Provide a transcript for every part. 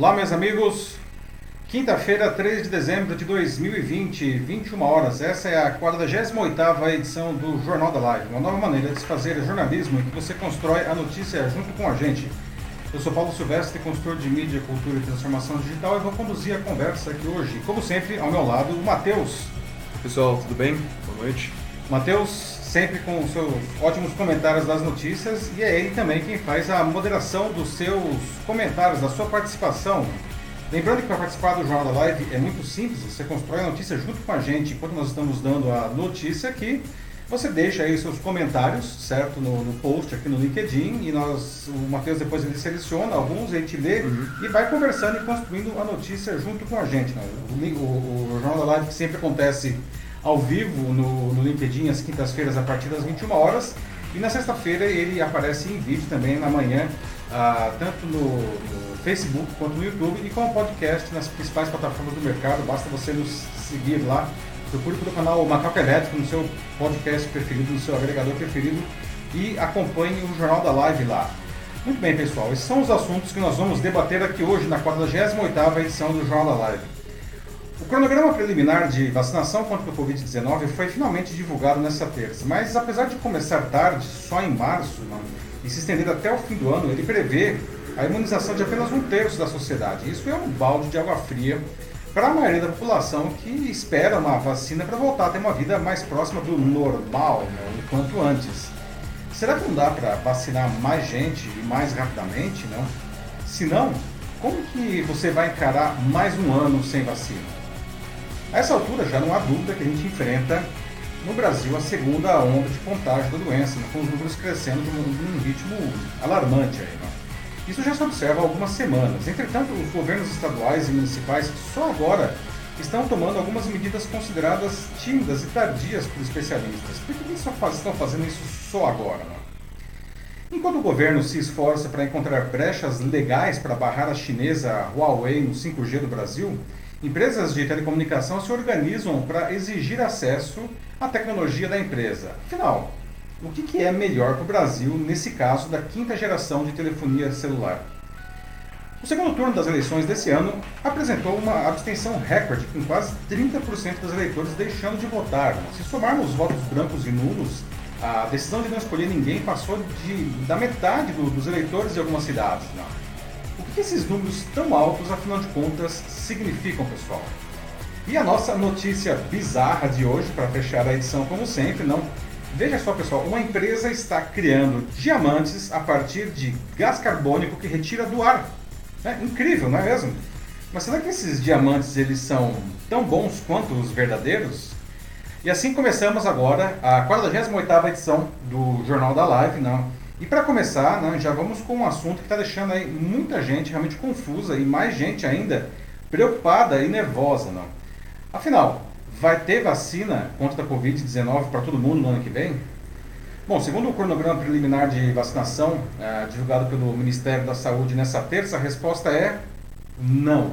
Olá, meus amigos. Quinta-feira, 3 de dezembro de 2020, 21 horas. Essa é a 48ª edição do Jornal da Live, uma nova maneira de se fazer jornalismo em que você constrói a notícia junto com a gente. Eu sou Paulo Silvestre, consultor de mídia, cultura e transformação digital e vou conduzir a conversa aqui hoje. Como sempre, ao meu lado, o Matheus. Pessoal, tudo bem? Boa noite. Matheus, sempre com os seus ótimos comentários das notícias e é ele também quem faz a moderação dos seus comentários, da sua participação. Lembrando que para participar do Jornal da Live é muito simples, você constrói a notícia junto com a gente enquanto nós estamos dando a notícia aqui. Você deixa aí seus comentários, certo, no, no post aqui no LinkedIn e nós, o Matheus depois ele seleciona alguns, a gente lê uhum. e vai conversando e construindo a notícia junto com a gente. Né? O, o, o Jornal da Live que sempre acontece ao vivo no, no LinkedIn às quintas-feiras a partir das 21 horas. E na sexta-feira ele aparece em vídeo também na manhã, ah, tanto no, no, Facebook quanto no YouTube e como podcast nas principais plataformas do mercado. Basta você nos seguir lá. Procure pelo canal Macaco Elétrico no seu podcast preferido, no seu agregador preferido e acompanhe o Jornal da Live lá. Muito bem, pessoal, esses são os assuntos que nós vamos debater aqui hoje na 48ª edição do Jornal da Live. O cronograma preliminar de vacinação contra o Covid-19 foi finalmente divulgado nesta terça, mas apesar de começar tarde, só em março, e se estender até o fim do ano, ele prevê a imunização de apenas um terço da sociedade. Isso é um balde de água fria para a maioria da população que espera uma vacina para voltar a ter uma vida mais próxima do normal, né, o quanto antes. Será que não dá para vacinar mais gente e mais rapidamente? Não? Se não, como que você vai encarar mais um ano sem vacina? A essa altura já não há dúvida que a gente enfrenta no Brasil a segunda onda de contágio da doença, né, com os números crescendo de um, de um ritmo alarmante. Aí, né? Isso já se observa há algumas semanas. Entretanto, os governos estaduais e municipais só agora estão tomando algumas medidas consideradas tímidas e tardias por especialistas. Por que eles só faz, estão fazendo isso só agora? Né? Enquanto o governo se esforça para encontrar brechas legais para barrar a chinesa Huawei no 5G do Brasil, Empresas de telecomunicação se organizam para exigir acesso à tecnologia da empresa. Afinal, o que, é melhor para o Brasil nesse caso da quinta geração de telefonia celular? O segundo turno das eleições desse ano apresentou uma abstenção recorde, com quase 30% dos eleitores deixando de votar. Se somarmos os votos brancos e nulos, a decisão de não escolher ninguém passou de, da metade do, dos eleitores de algumas cidades. Não. O que esses números tão altos, afinal de contas, significam, pessoal? E a nossa notícia bizarra de hoje, para fechar a edição como sempre, não. Veja só, pessoal, uma empresa está criando diamantes a partir de gás carbônico que retira do ar. É incrível, não é mesmo? Mas será que esses diamantes eles são tão bons quanto os verdadeiros? E assim começamos agora a 48ª edição do Jornal da Live, não? E para começar, né, já vamos com um assunto que está deixando aí muita gente realmente confusa e mais gente ainda preocupada e nervosa. Afinal, vai ter vacina contra a Covid-19 para todo mundo no ano que vem? Bom, segundo o cronograma preliminar de vacinação é, divulgado pelo Ministério da Saúde nessa terça, a resposta é não.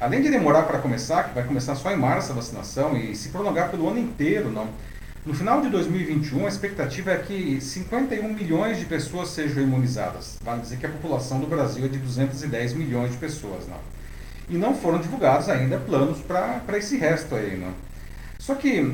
Além de demorar para começar, que vai começar só em março a vacinação e se prolongar pelo ano inteiro, não. No final de 2021, a expectativa é que 51 milhões de pessoas sejam imunizadas. Vale dizer que a população do Brasil é de 210 milhões de pessoas. Não? E não foram divulgados ainda planos para esse resto aí. Não? Só que,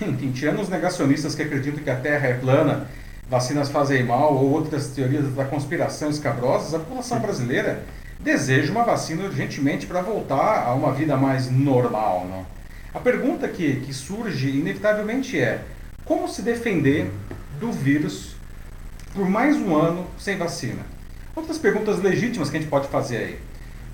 enfim, tirando os negacionistas que acreditam que a Terra é plana, vacinas fazem mal ou outras teorias da conspiração escabrosas, a população brasileira deseja uma vacina urgentemente para voltar a uma vida mais normal. Não? A pergunta que, que surge inevitavelmente é: como se defender do vírus por mais um ano sem vacina? Outras perguntas legítimas que a gente pode fazer aí.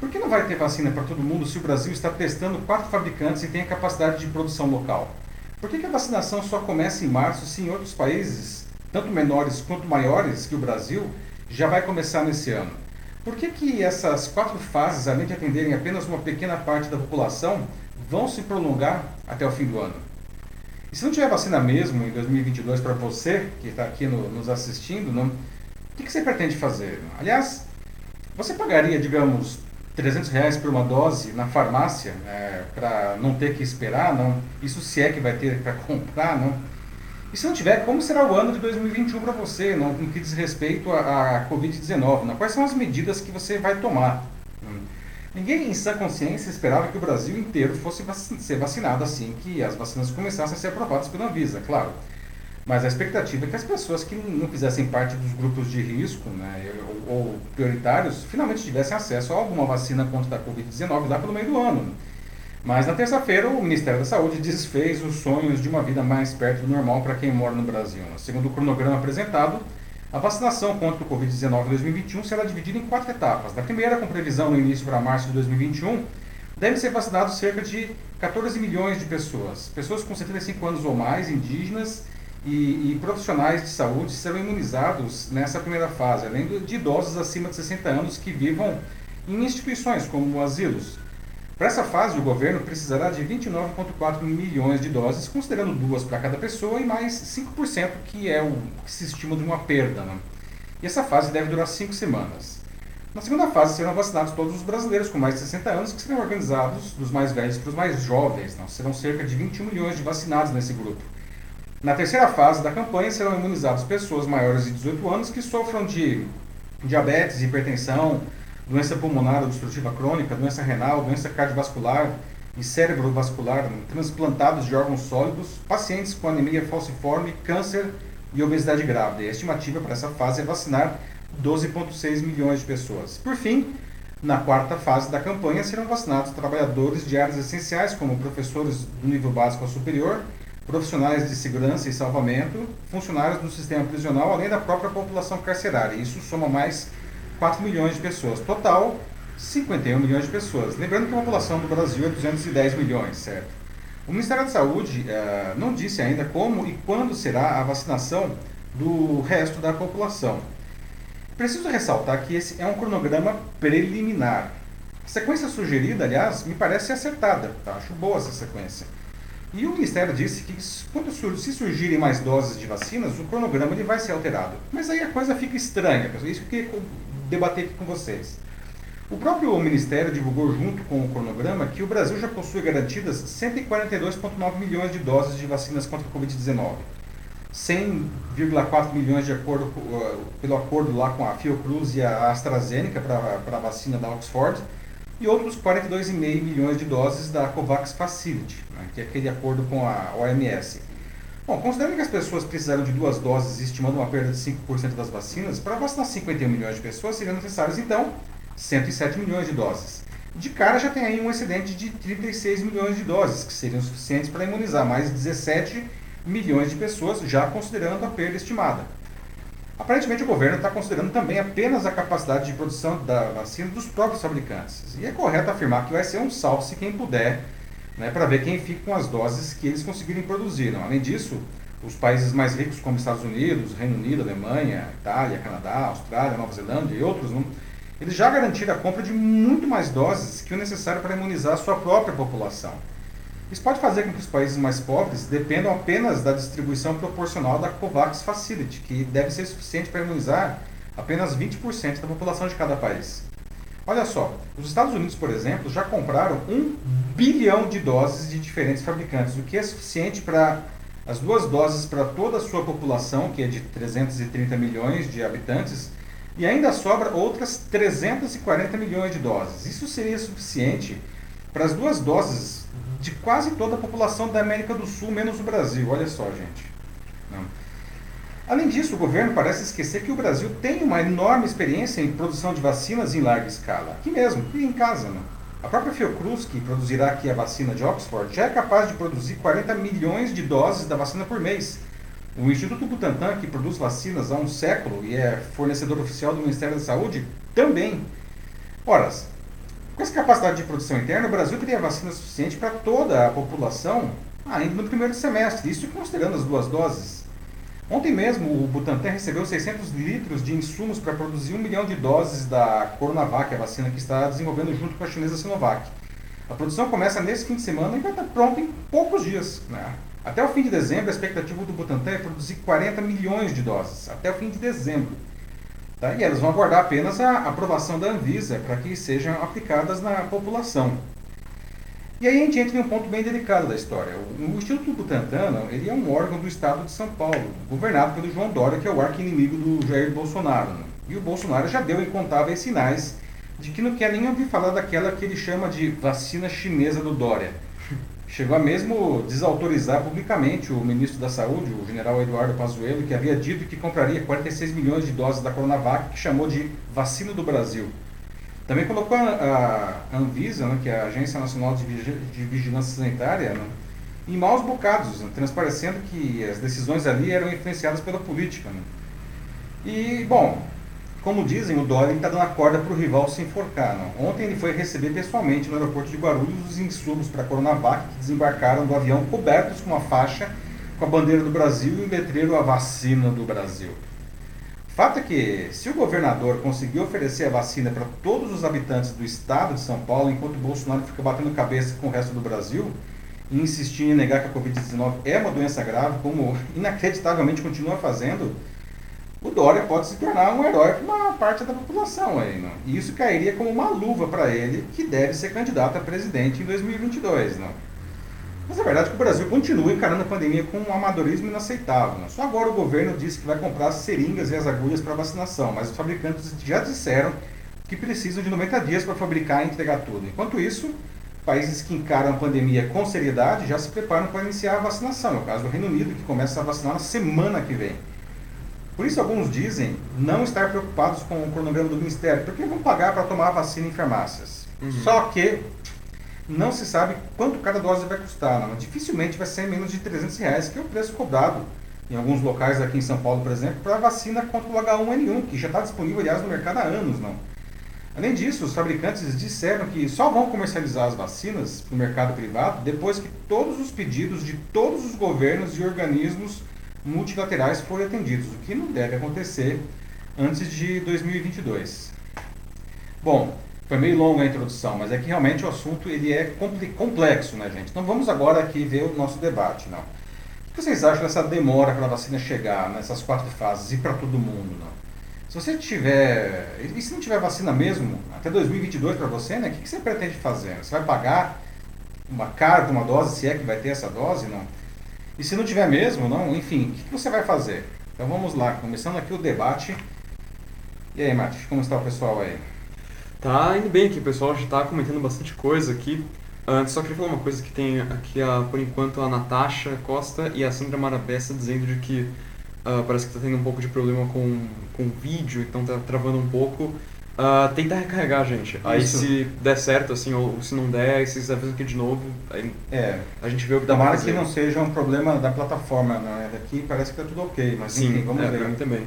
Por que não vai ter vacina para todo mundo se o Brasil está testando quatro fabricantes e tem a capacidade de produção local? Por que, que a vacinação só começa em março se em outros países, tanto menores quanto maiores que o Brasil, já vai começar nesse ano? Por que, que essas quatro fases, além de atenderem apenas uma pequena parte da população, vão se prolongar até o fim do ano? E se não tiver vacina mesmo em 2022 para você, que está aqui no, nos assistindo, não, o que, que, você pretende fazer? Aliás, você pagaria, digamos, 300 reais por uma dose na farmácia é, para não ter que esperar? Não? Isso se é que vai ter para comprar? Não? E se não tiver, como será o ano de 2021 para você, no que diz respeito à, à Covid-19? Quais são as medidas que você vai tomar? Hum. Ninguém em sã consciência esperava que o Brasil inteiro fosse vac ser vacinado assim que as vacinas começassem a ser aprovadas pela Anvisa, claro. Mas a expectativa é que as pessoas que não fizessem parte dos grupos de risco né, ou, ou prioritários finalmente tivessem acesso a alguma vacina contra a Covid-19 lá pelo meio do ano. Mas na terça-feira, o Ministério da Saúde desfez os sonhos de uma vida mais perto do normal para quem mora no Brasil. Segundo o cronograma apresentado, a vacinação contra o Covid-19 em 2021 será dividida em quatro etapas. Na primeira, com previsão no início para março de 2021, devem ser vacinados cerca de 14 milhões de pessoas. Pessoas com 75 anos ou mais, indígenas e, e profissionais de saúde serão imunizados nessa primeira fase, além de idosos acima de 60 anos que vivam em instituições como asilos. Para essa fase, o governo precisará de 29,4 milhões de doses, considerando duas para cada pessoa e mais 5%, que é o que se estima de uma perda. Né? E essa fase deve durar cinco semanas. Na segunda fase serão vacinados todos os brasileiros com mais de 60 anos, que serão organizados dos mais velhos para os mais jovens. Né? Serão cerca de 21 milhões de vacinados nesse grupo. Na terceira fase da campanha serão imunizados pessoas maiores de 18 anos que sofram de diabetes, hipertensão, doença pulmonar obstrutiva crônica, doença renal, doença cardiovascular e cerebrovascular, transplantados de órgãos sólidos, pacientes com anemia falciforme, câncer e obesidade grávida. E a estimativa para essa fase é vacinar 12,6 milhões de pessoas. Por fim, na quarta fase da campanha serão vacinados trabalhadores de áreas essenciais, como professores do nível básico ao superior, profissionais de segurança e salvamento, funcionários do sistema prisional, além da própria população carcerária. Isso soma mais 4 milhões de pessoas. Total, 51 milhões de pessoas. Lembrando que a população do Brasil é 210 milhões, certo? O Ministério da Saúde uh, não disse ainda como e quando será a vacinação do resto da população. Preciso ressaltar que esse é um cronograma preliminar. A sequência sugerida, aliás, me parece acertada. Tá? Acho boa essa sequência. E o Ministério disse que quando se surgirem mais doses de vacinas, o cronograma ele vai ser alterado. Mas aí a coisa fica estranha. Isso que debater aqui com vocês. O próprio Ministério divulgou junto com o cronograma que o Brasil já possui garantidas 142,9 milhões de doses de vacinas contra a Covid-19. 100,4 milhões de acordo uh, pelo acordo lá com a Fiocruz e a AstraZeneca para a vacina da Oxford e outros 42,5 milhões de doses da COVAX Facility, né, que é aquele acordo com a OMS. Bom, considerando que as pessoas precisaram de duas doses, estimando uma perda de 5% das vacinas, para vacinar 51 milhões de pessoas seriam necessários, então, 107 milhões de doses. De cara já tem aí um excedente de 36 milhões de doses, que seriam suficientes para imunizar mais 17 milhões de pessoas, já considerando a perda estimada. Aparentemente, o governo está considerando também apenas a capacidade de produção da vacina dos próprios fabricantes. E é correto afirmar que vai ser um salve se quem puder né, para ver quem fica com as doses que eles conseguirem produzir. Não? Além disso, os países mais ricos como Estados Unidos, Reino Unido, Alemanha, Itália, Canadá, Austrália, Nova Zelândia e outros, não, eles já garantiram a compra de muito mais doses que o necessário para imunizar a sua própria população. Isso pode fazer com que os países mais pobres dependam apenas da distribuição proporcional da COVAX Facility, que deve ser suficiente para imunizar apenas 20% da população de cada país. Olha só, os Estados Unidos, por exemplo, já compraram um bilhão de doses de diferentes fabricantes, o que é suficiente para as duas doses para toda a sua população, que é de 330 milhões de habitantes, e ainda sobra outras 340 milhões de doses. Isso seria suficiente para as duas doses de quase toda a população da América do Sul, menos o Brasil. Olha só, gente. Não. Além disso, o governo parece esquecer que o Brasil tem uma enorme experiência em produção de vacinas em larga escala, aqui mesmo, e em casa. Né? A própria Fiocruz, que produzirá aqui a vacina de Oxford, já é capaz de produzir 40 milhões de doses da vacina por mês. O Instituto Butantan, que produz vacinas há um século e é fornecedor oficial do Ministério da Saúde, também. Ora, com essa capacidade de produção interna, o Brasil teria vacina suficiente para toda a população ainda no primeiro semestre, isso considerando as duas doses. Ontem mesmo, o Butantan recebeu 600 litros de insumos para produzir um milhão de doses da Coronavac, a vacina que está desenvolvendo junto com a chinesa Sinovac. A produção começa nesse fim de semana e vai estar pronta em poucos dias. Né? Até o fim de dezembro, a expectativa do Butantan é produzir 40 milhões de doses, até o fim de dezembro. Tá? E elas vão aguardar apenas a aprovação da Anvisa para que sejam aplicadas na população. E aí a gente entra em um ponto bem delicado da história. O Instituto Butantan ele é um órgão do Estado de São Paulo, governado pelo João Dória, que é o arqui-inimigo do Jair Bolsonaro. Né? E o Bolsonaro já deu incontáveis sinais de que não quer nem ouvir falar daquela que ele chama de vacina chinesa do Dória. Chegou a mesmo desautorizar publicamente o ministro da Saúde, o general Eduardo Pazuello, que havia dito que compraria 46 milhões de doses da Coronavac, que chamou de vacina do Brasil. Também colocou a, a Anvisa, né, que é a Agência Nacional de, de Vigilância Sanitária, né, em maus bocados, né, transparecendo que as decisões ali eram influenciadas pela política. Né. E, bom, como dizem, o Dória está dando a corda para o rival se enforcar. Não? Ontem ele foi receber pessoalmente no aeroporto de Guarulhos os insumos para a Coronavac que desembarcaram do avião cobertos com uma faixa com a bandeira do Brasil e o letreiro A Vacina do Brasil. Fato é que, se o governador conseguir oferecer a vacina para todos os habitantes do estado de São Paulo, enquanto Bolsonaro fica batendo cabeça com o resto do Brasil e insistindo em negar que a Covid-19 é uma doença grave, como inacreditavelmente continua fazendo, o Dória pode se tornar um herói para uma parte da população. Aí, não? E isso cairia como uma luva para ele, que deve ser candidato a presidente em 2022. Não? Mas a verdade é que o Brasil continua encarando a pandemia com um amadorismo inaceitável. Né? Só agora o governo disse que vai comprar as seringas e as agulhas para vacinação, mas os fabricantes já disseram que precisam de 90 dias para fabricar e entregar tudo. Enquanto isso, países que encaram a pandemia com seriedade já se preparam para iniciar a vacinação. É o caso do Reino Unido, que começa a vacinar na semana que vem. Por isso, alguns dizem não estar preocupados com o cronograma do Ministério, porque vão pagar para tomar a vacina em farmácias. Uhum. Só que não se sabe quanto cada dose vai custar. Não. Dificilmente vai ser menos de 300 reais, que é o preço cobrado em alguns locais aqui em São Paulo, por exemplo, para a vacina contra o H1N1, que já está disponível, aliás, no mercado há anos. Não. Além disso, os fabricantes disseram que só vão comercializar as vacinas para o mercado privado depois que todos os pedidos de todos os governos e organismos multilaterais forem atendidos, o que não deve acontecer antes de 2022. Bom, foi meio longa a introdução, mas é que realmente o assunto ele é complexo, né, gente? Então vamos agora aqui ver o nosso debate, não? O que vocês acham dessa demora para a vacina chegar nessas quatro fases e para todo mundo, não? Se você tiver, e se não tiver vacina mesmo, até 2022 para você, né? O que você pretende fazer? Você vai pagar uma carga, uma dose, se é que vai ter essa dose, não? E se não tiver mesmo, não? Enfim, o que você vai fazer? Então vamos lá, começando aqui o debate. E aí, Mati, como está o pessoal aí? Tá indo bem aqui, o pessoal já está comentando bastante coisa aqui. Antes, só queria falar uma coisa que tem aqui, a, por enquanto, a Natasha Costa e a Sandra Marabessa dizendo de que uh, parece que está tendo um pouco de problema com, com o vídeo, então está travando um pouco. Uh, tenta recarregar, gente. Aí Isso. se der certo, assim, ou, se não der, aí vocês avisam aqui de novo. Aí é. a gente vê o que dá mais que não seja um problema da plataforma, né? Daqui parece que está tudo ok, mas Sim, enfim, vamos é, ver. Pra mim também.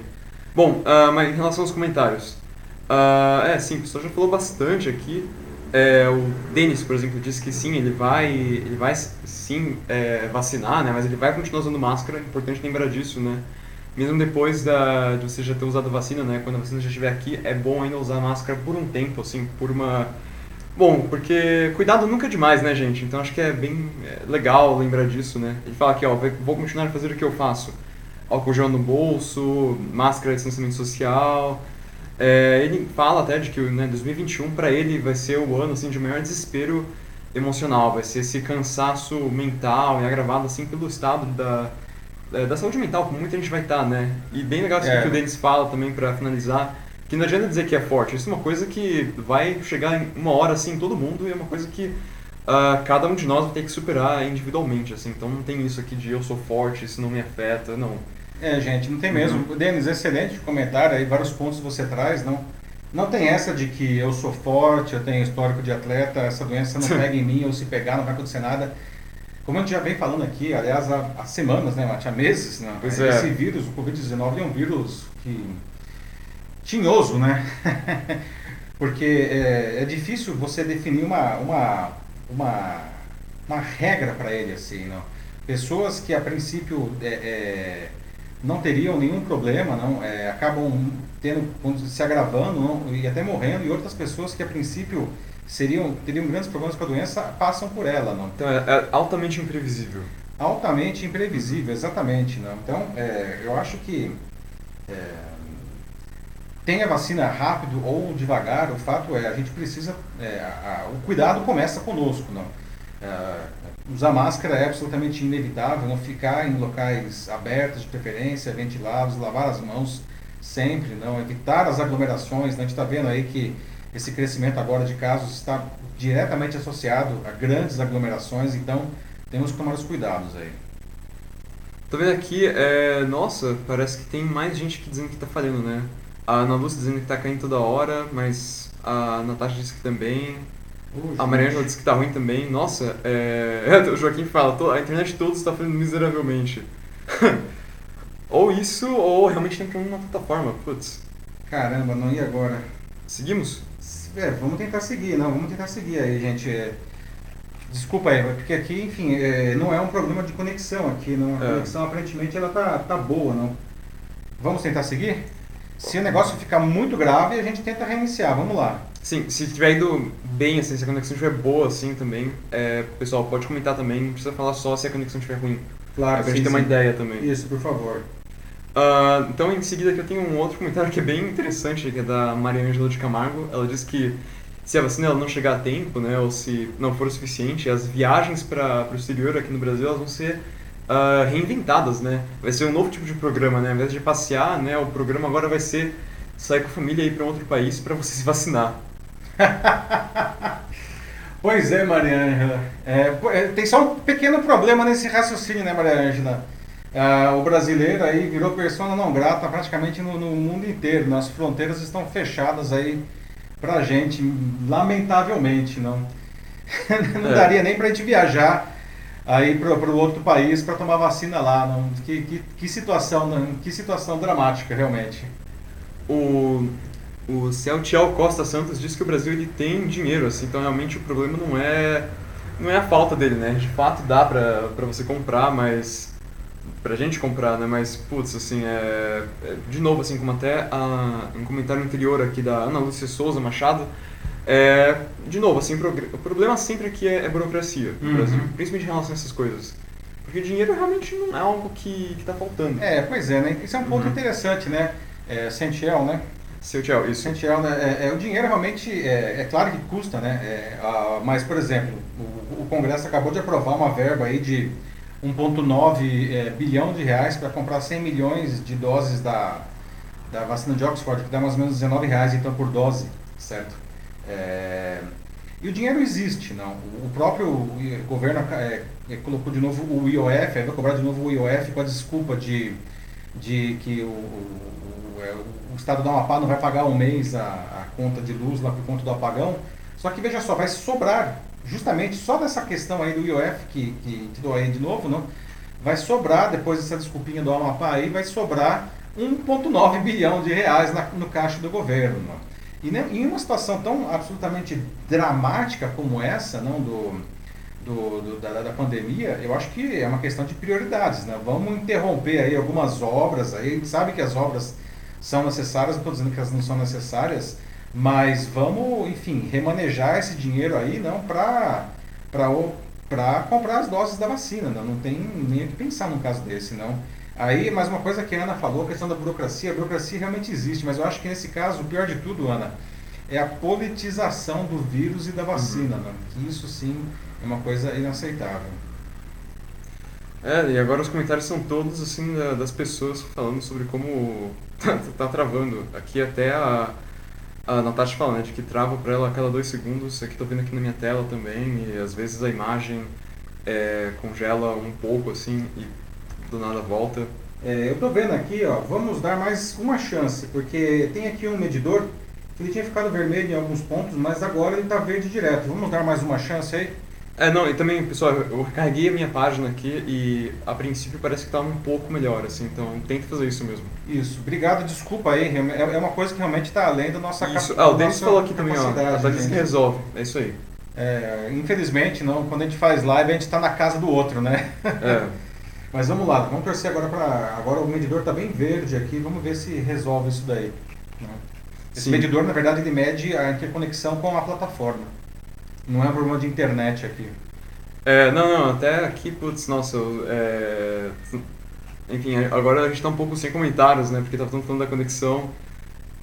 Bom, uh, mas em relação aos comentários. Uh, é, sim, o pessoal já falou bastante aqui. É, o Denis, por exemplo, disse que sim, ele vai, ele vai sim é, vacinar, né? Mas ele vai continuar usando máscara. É importante lembrar disso, né? Mesmo depois da, de você já ter usado a vacina, né? Quando a vacina já estiver aqui, é bom ainda usar máscara por um tempo, assim, por uma... Bom, porque cuidado nunca é demais, né, gente? Então acho que é bem é, legal lembrar disso, né? Ele fala aqui, ó, vou continuar a fazer o que eu faço. Álcool gel no bolso, máscara de distanciamento social, é, ele fala até de que né, 2021 para ele vai ser o ano assim de maior desespero emocional, vai ser esse cansaço mental e agravado assim pelo estado da, da saúde mental, como muita gente vai estar, tá, né? E bem legal isso é. que o Denis fala também para finalizar, que não adianta dizer que é forte, isso é uma coisa que vai chegar em uma hora assim em todo mundo e é uma coisa que uh, cada um de nós vai ter que superar individualmente, assim. Então não tem isso aqui de eu sou forte, isso não me afeta, não. É, gente, não tem mesmo. Uhum. Denis, excelente comentário aí, vários pontos você traz, não? Não tem essa de que eu sou forte, eu tenho histórico de atleta, essa doença não pega em mim, ou se pegar não vai acontecer nada. Como a gente já vem falando aqui, aliás, há, há semanas, né, Mate? Há meses, né? Pois é. Esse vírus, o Covid-19, é um vírus que... tinhoso, né? Porque é, é, difícil você definir uma, uma, uma, uma regra para ele, assim, não? Pessoas que a princípio é, é não teriam nenhum problema, não, é, acabam tendo, se agravando não, e até morrendo, e outras pessoas que a princípio seriam, teriam grandes problemas com a doença passam por ela. Não. Então é, é altamente imprevisível. Altamente imprevisível, exatamente. Não. Então é, eu acho que é, tem a vacina rápido ou devagar, o fato é a gente precisa, é, a, a, o cuidado começa conosco. Não. É, Usar máscara é absolutamente inevitável, não ficar em locais abertos, de preferência, ventilados, lavar as mãos sempre, não evitar as aglomerações. Né? A gente está vendo aí que esse crescimento agora de casos está diretamente associado a grandes aglomerações, então temos que tomar os cuidados aí. Tô vendo aqui, é, nossa, parece que tem mais gente que dizendo que tá falhando, né? A Ana Lúcia dizendo que tá caindo toda hora, mas a Natasha disse que também. A Mariângela disse que tá ruim também. Nossa, é... o Joaquim fala, "To- a internet toda está falhando miseravelmente. ou isso, ou realmente tem problema na plataforma. Putz. Caramba, não ia agora. Seguimos? É, vamos tentar seguir, não, vamos tentar seguir aí, gente. É, Desculpa aí, porque aqui, enfim, é, não é um problema de conexão aqui, não. A É. conexão aparentemente ela tá, tá boa, não. Vamos tentar seguir? Se o negócio ficar muito grave, a gente tenta reiniciar, vamos lá. Sim, se tiver indo bem, assim, se a conexão estiver boa, assim, também, é, pessoal, pode comentar também, não precisa falar só se a conexão estiver ruim. Claro, pra gente ter uma ideia também. Isso, por favor. Ah, então, em seguida, aqui eu tenho um outro comentário que é bem interessante, que é da Maria Ângela de Camargo. Ela diz que se a vacina ela não chegar a tempo, né, ou se não for o suficiente, as viagens para o exterior aqui no Brasil elas vão ser ah, reinventadas, né? Vai ser um novo tipo de programa, né? Ao invés de passear, né, o programa agora vai ser sair com a família e ir para outro país para você se vacinar. Pois é, Maria Ângela. É, é, tem só um pequeno problema nesse raciocínio, né, Maria Ângela? Ah, o brasileiro aí virou persona não grata praticamente no, no mundo inteiro. Nas fronteiras estão fechadas aí pra gente, lamentavelmente, não. não É. daria nem pra gente viajar aí pro, pro outro país para tomar vacina lá, não. Que, que, que situação, não? que situação dramática, realmente. O, o Celtiel Costa Santos diz que o Brasil ele tem dinheiro, assim, então realmente o problema não é não é a falta dele, né? De fato dá pra, pra você comprar, mas pra gente comprar, né? Mas putz, assim, é, é- de novo assim, como até a, um comentário anterior aqui da Ana Lúcia Souza Machado, é, de novo, assim, o problema sempre aqui é, é burocracia no Uhum. Brasil, principalmente em relação a essas coisas. Porque dinheiro realmente não é algo que, que tá faltando. É, pois é, né? Isso é um ponto Uhum. interessante, né? É, Sentiel, né? Celtiel, isso. Sentiel, né? É, é, o dinheiro realmente, é, é claro que custa, né? É, ah, mas, por exemplo, o, o Congresso acabou de aprovar uma verba aí de 1,9 é, bilhão de reais para comprar 100 milhões de doses da, da vacina de Oxford, que dá mais ou menos 19 reais então por dose, certo? É, e o dinheiro existe, não? O próprio governo é, colocou de novo o IOF, vai cobrar de novo o IOF com a desculpa de, de que o, o, o, o estado do Amapá não vai pagar um mês a, a conta de luz lá por conta do apagão. Só que veja só, vai sobrar, justamente só dessa questão aí do IOF, que, que te dou aí de novo, não? vai sobrar, depois dessa desculpinha do Amapá aí, vai sobrar 1,9 bilhão de reais na- no caixa do governo. E né, em uma situação tão absolutamente dramática como essa, não do, do, do- da, da pandemia, eu acho que é uma questão de prioridades. Né? Vamos interromper aí algumas obras, aí, a gente sabe que as obras são necessárias, não estou dizendo que elas não são necessárias, mas vamos, enfim, remanejar esse dinheiro aí não para para comprar as doses da vacina, não, não tem nem o que pensar num caso desse, não. Aí, mais uma coisa que a Ana falou, a questão da burocracia, a burocracia realmente existe, mas eu acho que nesse caso, o pior de tudo, Ana, é a politização do vírus e da vacina, né? que isso sim é uma coisa inaceitável. É, e agora os comentários são todos assim da- das pessoas falando sobre como tá, tá travando. Aqui até a, a Natasha fala, né, de que trava pra ela a cada dois segundos. Aqui tô vendo aqui na minha tela também, e às vezes a imagem é, congela um pouco assim e do nada volta. É, eu tô vendo aqui, ó, vamos dar mais uma chance, porque tem aqui um medidor que ele tinha ficado vermelho em alguns pontos, mas agora ele está verde direto. Vamos dar mais uma chance aí? É, não, e também, pessoal, eu recarreguei a minha página aqui e a princípio parece que tá um pouco melhor, assim, então tenta fazer isso mesmo. Isso, obrigado, desculpa aí, é é uma coisa que realmente está além da nossa Isso. cap- Ah, o Denis falou aqui também, ó, capacidade, a Thalys que resolve, é isso aí. É, infelizmente, não, quando a gente faz live, a gente está na casa do outro, né? É. Mas vamos lá, vamos torcer agora para. Agora o medidor está bem verde aqui, vamos ver se resolve isso daí. né? Esse Sim. medidor, na verdade, ele mede a interconexão com a plataforma. Não é um problema de internet aqui. É, não, não, até aqui, putz, nossa, eu, é... Enfim, agora a gente tá um pouco sem comentários, né, porque tá falando da conexão.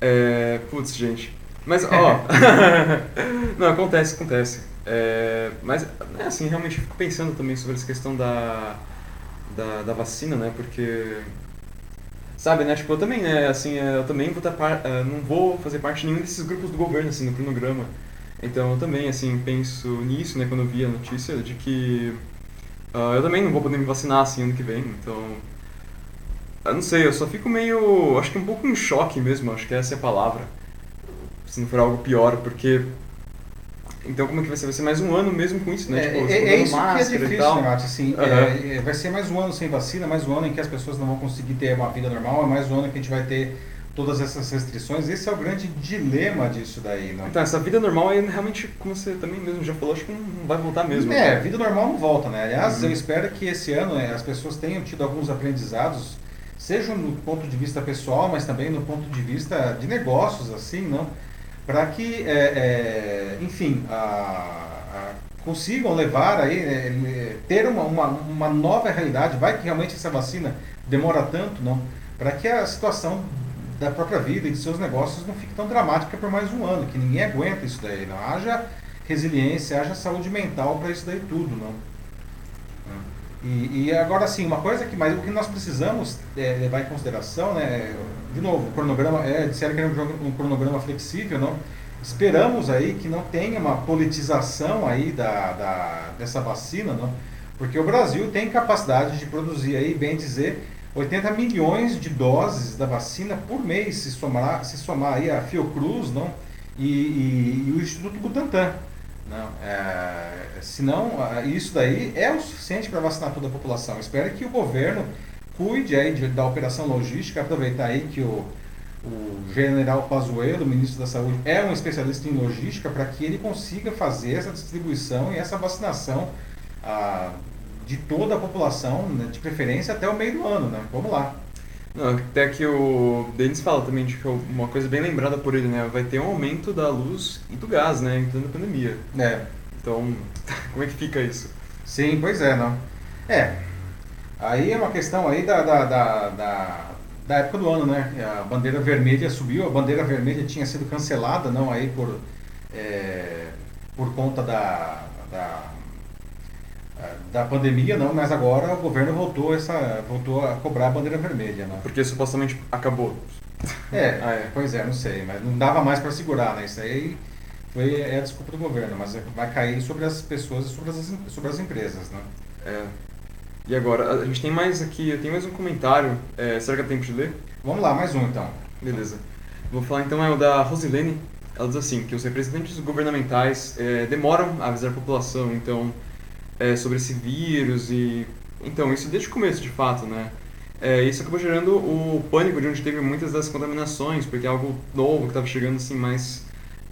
É... Putz, gente. Mas, ó... não, acontece, acontece. É... Mas, é assim, realmente eu fico pensando também sobre essa questão da, da, da vacina, né, porque... Sabe, né? Tipo, eu também, né? Assim, é, eu também vou estar par... É, não vou fazer parte de nenhum desses grupos do governo, assim, no cronograma. Então eu também, assim, penso nisso, né? Quando eu vi a notícia de que uh, eu também não vou poder me vacinar, assim, ano que vem. Então, eu não sei, eu só fico meio, acho que um pouco em choque mesmo, acho que essa é a palavra. Se não for algo pior, porque então como é que vai ser? Vai ser mais um ano mesmo com isso, né? É, tipo, é, é isso que é difícil, né, assim, uhum. é, vai ser mais um ano sem vacina, mais um ano em que as pessoas não vão conseguir ter uma vida normal, é mais um ano que a gente vai ter todas essas restrições. Esse é o grande dilema disso daí, né? Então, essa vida normal aí realmente, como você também mesmo já falou, acho que não vai voltar mesmo. É, né? vida normal não volta, né? Aliás, uhum. eu espero que esse ano né, as pessoas tenham tido alguns aprendizados, seja no ponto de vista pessoal, mas também no ponto de vista de negócios, assim, não? para que, é, é, enfim, a, a, consigam levar aí, é, ter uma, uma, uma, nova realidade. Vai que realmente essa vacina demora tanto, não? Para que a situação da própria vida e de seus negócios não fique tão dramática por mais um ano, que ninguém aguenta isso daí, não haja resiliência, haja saúde mental para isso daí tudo, não? E, e, agora sim, uma coisa que, mas o que nós precisamos é, levar em consideração, né, de novo, o cronograma é, disseram que era um, um cronograma flexível, não? Esperamos aí que não tenha uma politização aí da, da, dessa vacina, não? Porque o Brasil tem capacidade de produzir aí, bem dizer, 80 milhões de doses da vacina por mês, se somar, se somar aí a Fiocruz, não? E, e, e o Instituto Butantan. Não, é, senão, isso daí é o suficiente para vacinar toda a população. Espero que o governo cuide aí de, da operação logística, aproveitar aí que o, o general Pazuello, ministro da Saúde, é um especialista em logística para que ele consiga fazer essa distribuição e essa vacinação ah, de toda a população, né, de preferência até o meio do ano. Né? Vamos lá. Não, até que o Denis fala também de que uma coisa bem lembrada por ele, né? Vai ter um aumento da luz e do gás, né? Em a pandemia. É. Então, como é que fica isso? Sim, pois é, não. É. Aí é uma questão aí da, da, da, da, da época do ano, né? A bandeira vermelha subiu, a bandeira vermelha tinha sido cancelada, não aí por, é, por conta da, da da pandemia não, mas agora o governo voltou essa voltou a cobrar a bandeira vermelha, não? Porque supostamente acabou. É, ah, é, pois é, não sei, mas não dava mais para segurar, né? Isso aí foi é a desculpa do governo, mas vai cair sobre as pessoas e sobre as sobre as empresas, né? É. E agora, a gente tem mais aqui, tem mais um comentário. É, será que é tempo de ler? Vamos lá, mais um então. Beleza. Vou falar então é o da Rosilene. Ela diz assim que os representantes governamentais é, demoram a avisar a população, então é, sobre esse vírus e então isso desde o começo de fato, né? É, isso acabou gerando o pânico de onde teve muitas das contaminações, porque é algo novo que estava chegando assim, mas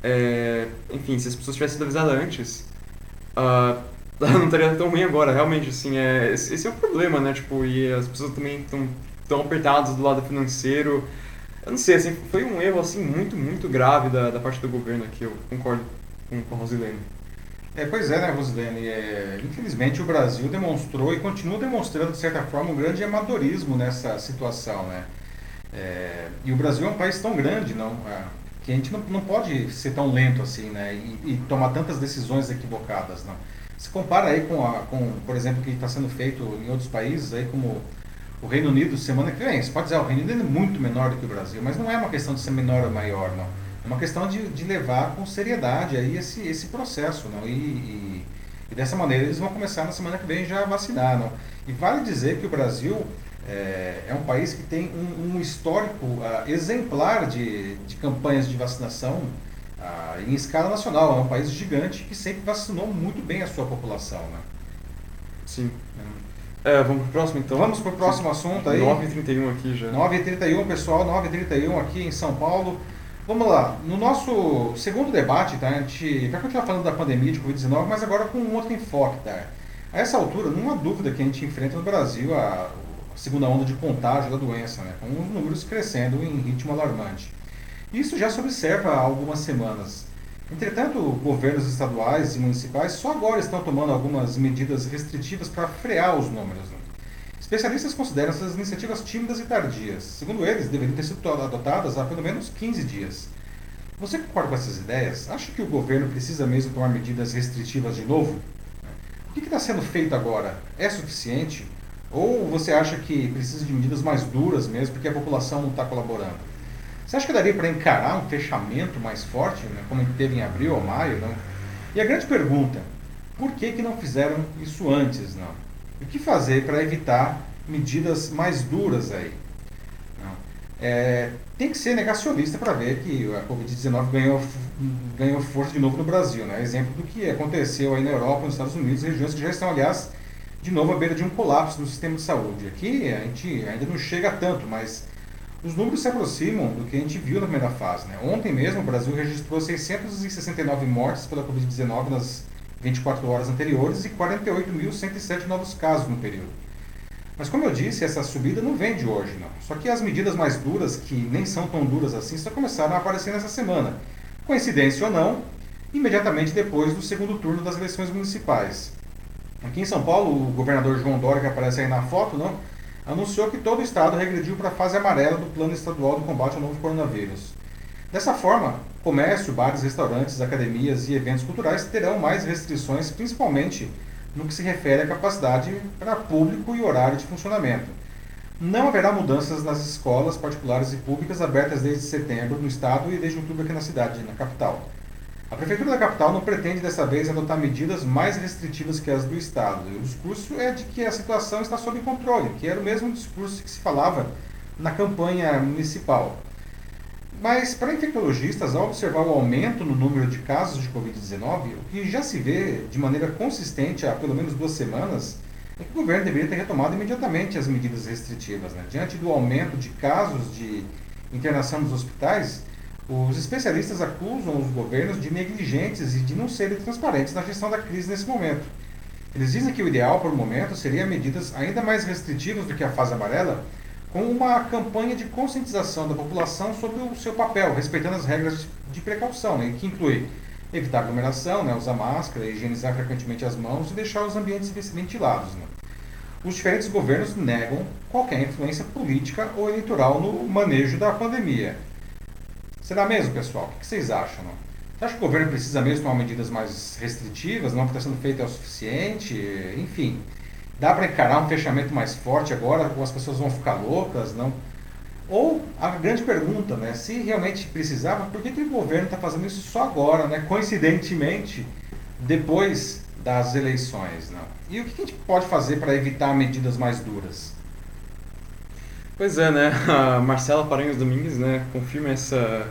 é, enfim, se as pessoas tivessem sido avisadas antes, uh, não estaria tão ruim agora, realmente, assim, é, esse é o problema, né, tipo, e as pessoas também estão tão apertadas do lado financeiro, eu não sei, assim, foi um erro, assim, muito, muito grave da, da parte do governo aqui, eu concordo com, com a Rosilene. É, pois é, né, Rosilene? É, infelizmente o Brasil demonstrou e continua demonstrando, de certa forma, um grande amadorismo nessa situação, né? É, e o Brasil é um país tão grande, não, é, que a gente não, não pode ser tão lento assim, né? E, e tomar tantas decisões equivocadas, não. Se compara aí com, a, com por exemplo, o que está sendo feito em outros países, aí como o Reino Unido semana que vem. Você pode dizer, o Reino Unido é muito menor do que o Brasil, mas não é uma questão de ser menor ou maior, não uma questão de, de levar com seriedade aí esse, esse processo, não? E, e, e, dessa maneira eles vão começar na semana que vem já a vacinar, não? E vale dizer que o Brasil é, é um país que tem um, um histórico uh, exemplar de, de campanhas de vacinação uh, em escala nacional. É um país gigante que sempre vacinou muito bem a sua população, né? Sim. É, vamos pro próximo então? Vamos pro próximo assunto aí. 9h31 aqui já. 9h31, pessoal, 9h31 aqui em São Paulo. Vamos lá, no nosso segundo debate, tá, a gente vai continuar falando da pandemia de Covid-19, mas agora com um outro enfoque. Tá? A essa altura, não há dúvida que a gente enfrenta no Brasil a segunda onda de contágio da doença, né, com os números crescendo em ritmo alarmante. Isso já se observa há algumas semanas. Entretanto, governos estaduais e municipais só agora estão tomando algumas medidas restritivas para frear os números. Né? Especialistas consideram essas iniciativas tímidas e tardias. Segundo eles, deveriam ter sido adotadas há pelo menos 15 dias. Você concorda com essas ideias? Acha que o governo precisa mesmo tomar medidas restritivas de novo? O que está sendo feito agora? É suficiente? Ou você acha que precisa de medidas mais duras mesmo, porque a população não está colaborando? Você acha que daria para encarar um fechamento mais forte, né, como teve em abril ou maio? Não? E a grande pergunta, por que, que não fizeram isso antes? Não? O que fazer para evitar medidas mais duras aí? É, tem que ser negacionista para ver que a Covid-19 ganhou, ganhou força de novo no Brasil. Né? Exemplo do que aconteceu aí na Europa, nos Estados Unidos, regiões que já estão, aliás, de novo à beira de um colapso no sistema de saúde. Aqui a gente ainda não chega tanto, mas os números se aproximam do que a gente viu na primeira fase. Né? Ontem mesmo o Brasil registrou 669 mortes pela Covid-19 nas 24 horas anteriores e 48.107 novos casos no período. Mas como eu disse, essa subida não vem de hoje, não. Só que as medidas mais duras, que nem são tão duras assim, só começaram a aparecer nessa semana. Coincidência ou não, imediatamente depois do segundo turno das eleições municipais. Aqui em São Paulo, o governador João Dória, que aparece aí na foto, não, anunciou que todo o estado regrediu para a fase amarela do Plano Estadual do Combate ao Novo Coronavírus. Dessa forma, comércio, bares, restaurantes, academias e eventos culturais terão mais restrições, principalmente no que se refere à capacidade para público e horário de funcionamento. Não haverá mudanças nas escolas particulares e públicas abertas desde setembro no estado e desde outubro aqui na cidade, na capital. A Prefeitura da capital não pretende dessa vez adotar medidas mais restritivas que as do Estado. o discurso é de que a situação está sob controle, que era o mesmo discurso que se falava na campanha municipal. Mas, para infectologistas, ao observar o aumento no número de casos de Covid-19, o que já se vê de maneira consistente há pelo menos duas semanas, é que o governo deveria ter retomado imediatamente as medidas restritivas. Né? Diante do aumento de casos de internação nos hospitais, os especialistas acusam os governos de negligentes e de não serem transparentes na gestão da crise nesse momento. Eles dizem que o ideal para o momento seria medidas ainda mais restritivas do que a fase amarela, com uma campanha de conscientização da população sobre o seu papel, respeitando as regras de precaução, né, que inclui evitar aglomeração, né, usar máscara, higienizar frequentemente as mãos e deixar os ambientes ventilados. Né. Os diferentes governos negam qualquer influência política ou eleitoral no manejo da pandemia. Será mesmo, pessoal? O que vocês acham? Não? Você acha que o governo precisa mesmo tomar medidas mais restritivas? Não está sendo feito é o suficiente? Enfim, dá para encarar um fechamento mais forte agora? Ou as pessoas vão ficar loucas? Não? Ou a grande pergunta, né? Se realmente precisava, por que, que o governo está fazendo isso só agora, né? Coincidentemente, depois das eleições, não? E o que a gente pode fazer para evitar medidas mais duras? Pois é, né? A Marcela Paranhos Domingues, né, confirma essa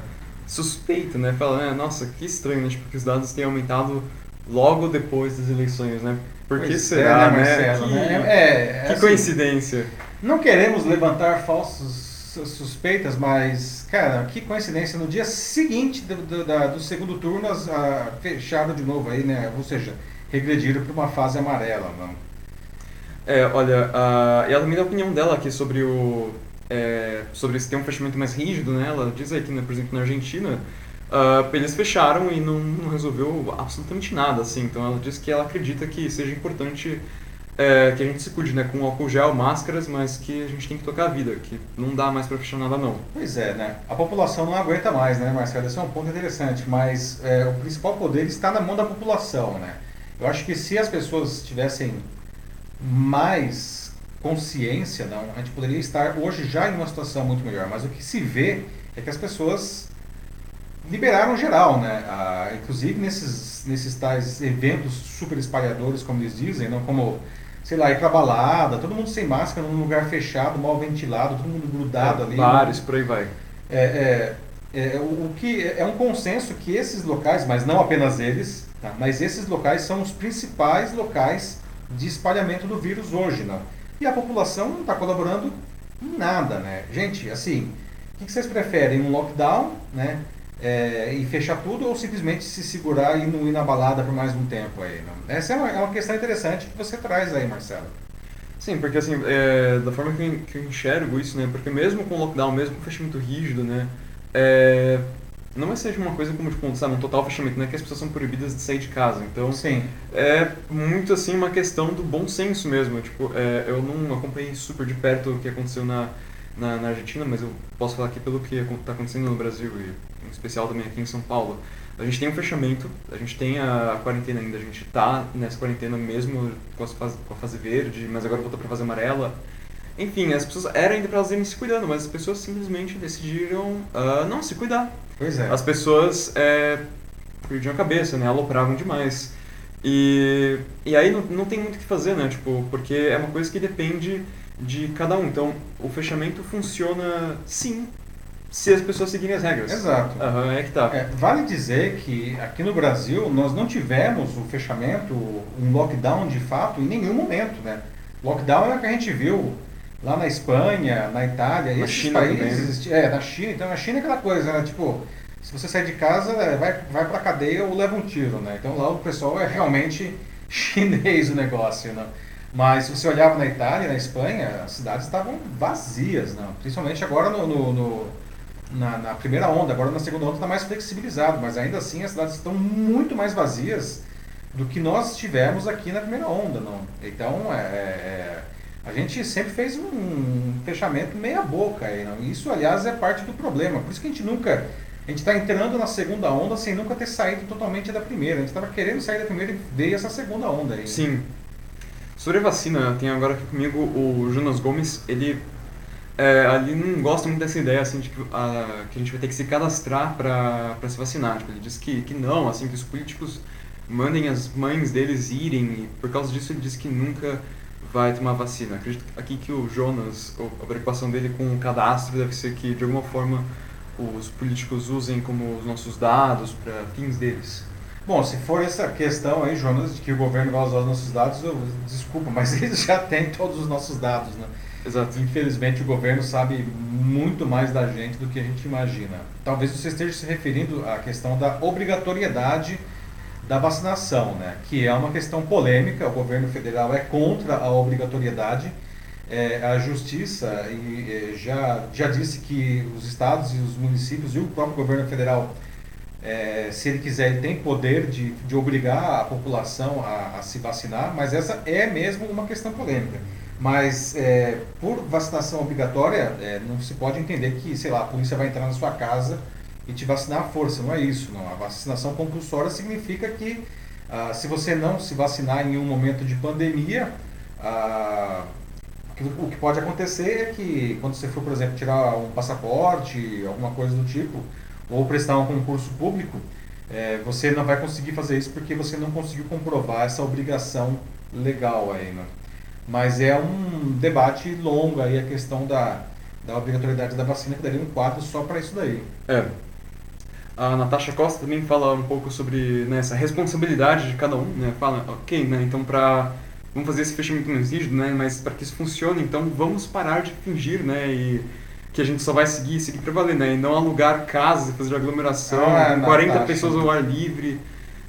suspeita, né? Fala, né, nossa, que estranho, né? Tipo, os dados têm aumentado logo depois das eleições, né? Por que pois é, será, é, né, Marcela, que, né? É, que assim, coincidência. Não queremos levantar falsos suspeitas, mas, cara, que coincidência. No dia seguinte do, do, da, do segundo turno, as, a, fecharam de novo aí, né? Ou seja, regrediram para uma fase amarela, não? É, olha, e ela me dá a opinião dela aqui sobre o. É, sobre se ter um fechamento mais rígido, né? Ela diz aí que, né, por exemplo, na Argentina, uh, eles fecharam e não, não, resolveu absolutamente nada, assim. Então ela diz que ela acredita que seja importante é, que a gente se cuide, né? Com álcool gel, máscaras, mas que a gente tem que tocar a vida, que não dá mais para fechar nada, não. Pois é, né? A população não aguenta mais, né, Marcelo? Esse é um ponto interessante, mas é, o principal poder está na mão da população, né? Eu acho que se as pessoas tivessem mais consciência, não, a gente poderia estar hoje já em uma situação muito melhor. Mas o que se vê é que as pessoas liberaram geral, né? Ah, inclusive nesses, nesses tais eventos super espalhadores, como eles dizem, não como sei lá, ir pra balada, todo mundo sem máscara, num lugar fechado, mal ventilado, todo mundo grudado é, ali. Bares, por aí vai. É, é, é, o, o, que é um consenso que esses locais, mas não apenas eles, tá? mas esses locais são os principais locais de espalhamento do vírus hoje, não. E a população não está colaborando em nada, né? Gente, assim, o que vocês preferem? Um lockdown, né? É, e fechar tudo ou simplesmente se segurar e não ir na balada por mais um tempo aí? Não? Essa é uma, é uma questão interessante que você traz aí, Marcelo. Sim, porque assim, é, da forma que eu, que eu enxergo isso, né? Porque mesmo com lockdown, mesmo com fechamento rígido, né? É, não é seja uma coisa como, tipo, sabe, um total fechamento, não é que as pessoas são proibidas de sair de casa. Então, Sim. é muito, assim, uma questão do bom senso mesmo. Tipo, é, eu não acompanhei super de perto o que aconteceu na, na, na Argentina, mas eu posso falar aqui pelo que está acontecendo no Brasil, e em especial também aqui em São Paulo. A gente tem um fechamento, a gente tem a quarentena ainda, a gente tá nessa quarentena mesmo com, fase, com a fase verde, mas agora voltou pra fase amarela. Enfim, as pessoas era ainda para elas irem se cuidando, mas as pessoas simplesmente decidiram uh, não se cuidar. Pois é. As pessoas é, perdiam a cabeça, né? Alopravam demais. E, e aí não, não tem muito o que fazer, né? Tipo, porque é uma coisa que depende de cada um. Então, o fechamento funciona sim se as pessoas seguirem as regras. Exato. Uhum, é que tá. É, vale dizer que aqui no Brasil nós não tivemos o fechamento, um lockdown de fato em nenhum momento, né? Lockdown é o que a gente viu lá na Espanha, na Itália, na esses China países, também. é, na China, então na China é aquela coisa, né? Tipo, se você sair de casa, é, vai, vai pra cadeia ou leva um tiro, né? Então lá o pessoal é realmente chinês o negócio, né? Mas se você olhava na Itália, na Espanha, as cidades estavam vazias, né? Principalmente agora no, no, no na, na, primeira onda, agora na segunda onda está mais flexibilizado, mas ainda assim as cidades estão muito mais vazias do que nós tivemos aqui na primeira onda, não? Então, é, é, a gente sempre fez um fechamento meia boca? Isso, aliás, é parte do problema. Por isso que a gente nunca a gente está entrando na segunda onda sem nunca ter saído totalmente da primeira. A gente estava querendo sair da primeira e veio essa segunda onda aí. Sim. Sobre vacina, tem agora aqui comigo o Jonas Gomes. Ele é, ali não gosta muito dessa ideia assim de que, a, que a gente vai ter que se cadastrar para se vacinar. Tipo, ele diz que, que não, assim que os políticos mandem as mães deles irem e por causa disso ele diz que nunca vai tomar vacina. Acredito aqui que o Jonas, a preocupação dele com o cadastro deve ser que de alguma forma os políticos usem como os nossos dados para fins deles. Bom, se for essa questão aí, Jonas, de que o governo vai usar os nossos dados, eu desculpa, mas eles já têm todos os nossos dados, né? Exato. Infelizmente o governo sabe muito mais da gente do que a gente imagina. Talvez você esteja se referindo à questão da obrigatoriedade da vacinação, né? Que é uma questão polêmica. O governo federal é contra a obrigatoriedade é, a Justiça e, já, já disse que os estados e os municípios e o próprio governo federal, é, se ele quiser, ele tem poder de, de obrigar a população a, a se vacinar, mas essa é mesmo uma questão polêmica. Mas é, por vacinação obrigatória, é, não se pode entender que, sei lá, a polícia vai entrar na sua casa e te vacinar à força. Não é isso. Não. A vacinação compulsória significa que ah, se você não se vacinar em um momento de pandemia, ah, o que pode acontecer é que quando você for, por exemplo, tirar um passaporte, alguma coisa do tipo, ou prestar um concurso público, é, você não vai conseguir fazer isso porque você não conseguiu comprovar essa obrigação legal aí, né? Mas é um debate longo aí a questão da, da obrigatoriedade da vacina, que daria um quadro só para isso daí. É. A Natasha Costa também fala um pouco sobre né, essa responsabilidade de cada um, né? Fala, ok, né? Então para vamos fazer esse fechamento mais rígido, né? Mas para que isso funcione, então vamos parar de fingir, né? E que a gente só vai seguir, seguir para valer, né? E não alugar casas, fazer aglomeração, ah, 40 Natasha. pessoas ao ar livre.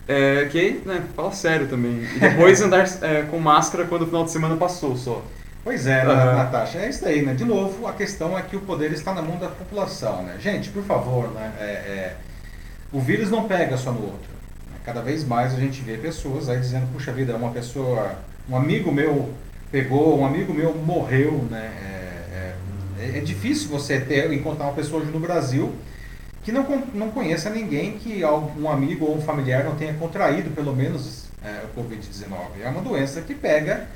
É, que né, fala sério também. E depois andar é, com máscara quando o final de semana passou só. Pois é, uhum. Natasha, é isso aí, né? De novo, a questão é que o poder está na mão da população, né? Gente, por favor, né? É, é, o vírus não pega só no outro. Cada vez mais a gente vê pessoas aí dizendo, puxa vida, uma pessoa um amigo meu pegou, um amigo meu morreu, né? É, é, é difícil você ter, encontrar uma pessoa hoje no Brasil que não, não conheça ninguém que um amigo ou um familiar não tenha contraído, pelo menos, é, o Covid-19. É uma doença que pega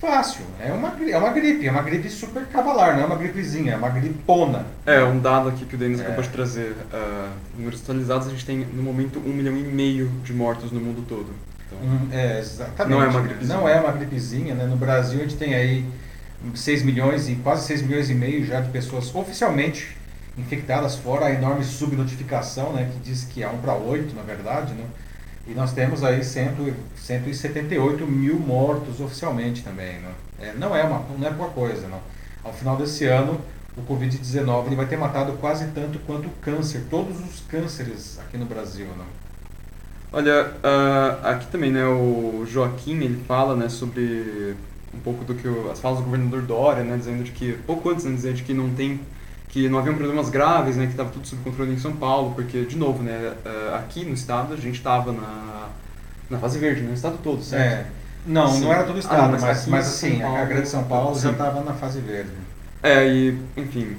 fácil. É uma, é uma gripe, é uma gripe super cavalar, não é uma gripezinha, é uma gripona. É, um dado aqui que o Denis é. acabou de trazer. Uh, números atualizados, a gente tem no momento um milhão e meio de mortos no mundo todo. Então, hum, é, exatamente. Não é uma gripezinha. Não é uma gripezinha, né? No Brasil a gente tem aí 6 milhões e quase 6 milhões e meio já de pessoas oficialmente infectadas, fora a enorme subnotificação, né, que diz que é 1 para 8, na verdade, né? E nós temos aí 100, 178 mil mortos oficialmente também, né? É, não é uma não é pouca coisa, não. Ao final desse ano, o Covid-19 ele vai ter matado quase tanto quanto o câncer, todos os cânceres aqui no Brasil, né? Olha, uh, aqui também, né, o Joaquim, ele fala, né, sobre um pouco do que o, as falas do governador Dória, né, dizendo de que, pouco antes, né, dizendo de que não tem, que não haviam problemas graves, né, que estava tudo sob controle em São Paulo, porque, de novo, né, uh, aqui no estado a gente estava na, na fase verde, né, o estado todo, certo? É. Não, Sim. não era todo o estado, ah, mas, mas, mas assim, Paulo, a grande São Paulo já estava na fase verde. É, e, enfim,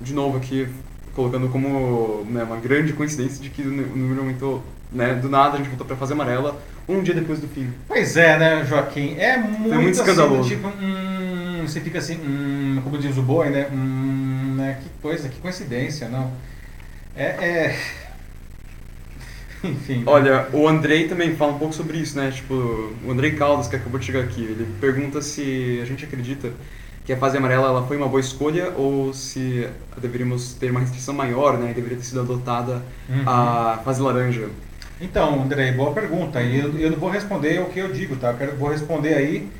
de novo aqui, colocando como né, uma grande coincidência de que o número aumentou, né, do nada a gente voltou para fase amarela um dia depois do fim. Pois é, né, Joaquim? É muito, muito escandaloso. Assim, tipo, hum, você fica assim, hum, como diz o boi, né? Hum, né? Que coisa, que coincidência, não? É, é... Enfim. Olha, o Andrei também fala um pouco sobre isso, né? Tipo, o Andrei Caldas, que acabou de chegar aqui, ele pergunta se a gente acredita que a fase amarela ela foi uma boa escolha ou se deveríamos ter uma restrição maior, né? Deveria ter sido adotada uhum. a fase laranja. Então, Andrei, boa pergunta. E eu, eu não vou responder o que eu digo, tá? Eu quero, vou responder aí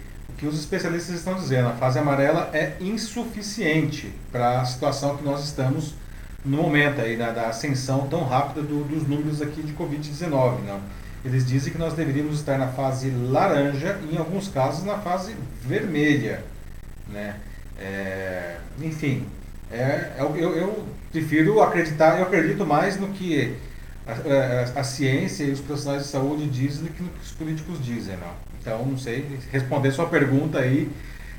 que os especialistas estão dizendo. A fase amarela é insuficiente para a situação que nós estamos no momento aí da, da ascensão tão rápida do, dos números aqui de Covid-19. Não? Eles dizem que nós deveríamos estar na fase laranja e, em alguns casos, na fase vermelha. Né? É, enfim, é, é eu, eu, prefiro acreditar, eu acredito mais no que a, a, a, ciência e os profissionais de saúde dizem do que no que os políticos dizem. Não? Então, não sei responder sua pergunta aí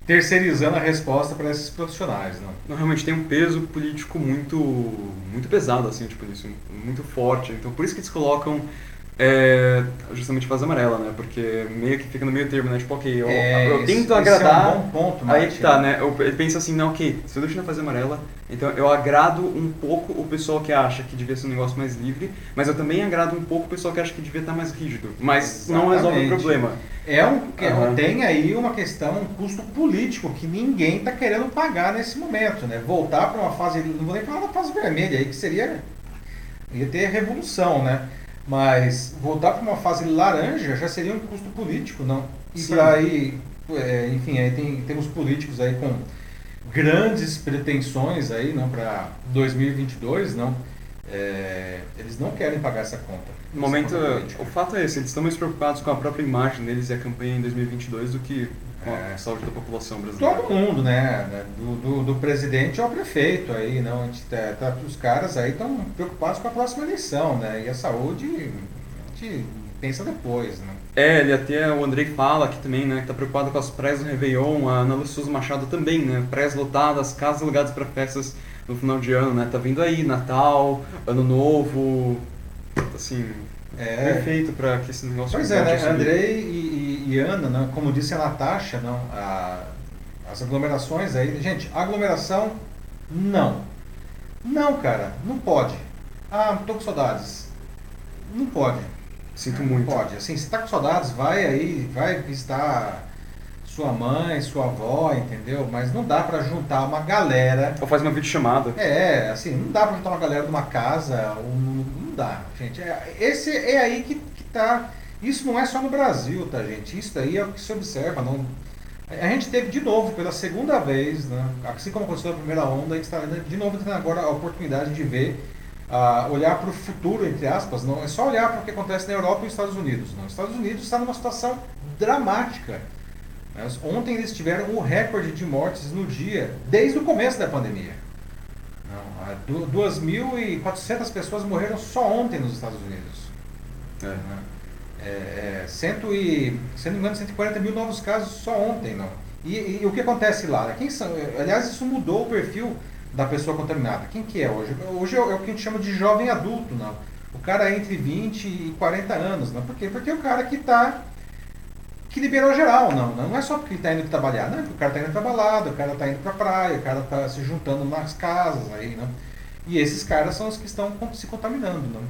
terceirizando a resposta para esses profissionais, não? não? Realmente tem um peso político muito, muito pesado, assim, tipo isso, muito forte. Então por isso que eles colocam é, justamente fase amarela, né? Porque meio que fica no meio termo, né? Tipo, ok, eu, é, eu tento agradar. Esse é um bom ponto, Aí que tá, né? Eu, eu penso assim, não, ok, se eu deixo na fase amarela, então eu agrado um pouco o pessoal que acha que devia ser um negócio mais livre, mas eu também agrado um pouco o pessoal que acha que devia estar mais rígido. Mas Exatamente. não resolve o problema. É um, uhum. Tem aí uma questão, um custo político que ninguém está querendo pagar nesse momento, né? Voltar para uma fase, não vou nem falar da fase vermelha aí, que seria. ia ter revolução, né? Mas voltar para uma fase laranja já seria um custo político, não? E para aí, é, enfim, aí tem, temos políticos aí com grandes pretensões aí, não, para 2022, não? É, eles não querem pagar essa conta. No momento, o fato é esse, eles estão mais preocupados com a própria imagem deles e a campanha em 2022 do que com a é. saúde da população brasileira. Todo mundo, né? Do, do, do presidente ao prefeito aí, não? A gente tá, tá, os caras aí estão preocupados com a próxima eleição, né? E a saúde, a gente pensa depois, né? É, ele até, o Andrei fala aqui também, né, que tá preocupado com as praias do Réveillon, a Ana Lúcia Machado também, né, praias lotadas, casas alugadas para festas no final de ano, né? Tá vindo aí Natal, Ano Novo, assim, é perfeito para que esse negócio Pois é, né? Andrei e, e, e, Ana, né? como disse a Natasha, não, a, as aglomerações aí, gente, aglomeração não. Não, cara, não pode. Ah, tô com saudades. Não pode. Sinto muito. Não pode. Assim, se tá com saudades, vai aí, vai visitar sua mãe, sua avó, entendeu? Mas não dá para juntar uma galera. Ou faz uma videochamada. É, assim, não dá para juntar uma galera de uma casa, não dá, gente. É, esse é aí que, que tá. Isso não é só no Brasil, tá, gente? Isso daí é o que se observa. Não, a gente teve de novo, pela segunda vez, né? assim como aconteceu na primeira onda, a gente está de novo tendo agora a oportunidade de ver, uh, olhar para o futuro, entre aspas, não é só olhar para o que acontece na Europa e nos Estados Unidos. Não. Os Estados Unidos está numa situação dramática. Mas ontem eles tiveram o recorde de mortes no dia, desde o começo da pandemia. 2.400 pessoas morreram só ontem nos Estados Unidos. É. Né? É, é, cento e, se não me engano, 140 mil novos casos só ontem. Não? E, e, e o que acontece lá? Quem são, aliás, isso mudou o perfil da pessoa contaminada. Quem que é hoje? Hoje é, é o que a gente chama de jovem adulto. Não? O cara é entre 20 e 40 anos. Não? Por quê? Porque é o cara que está que liberou geral, não. Não é só porque ele está indo trabalhar, não. O cara está indo para balada, o cara está indo para praia, o cara está se juntando nas casas aí, não. E esses caras são os que estão se contaminando, não.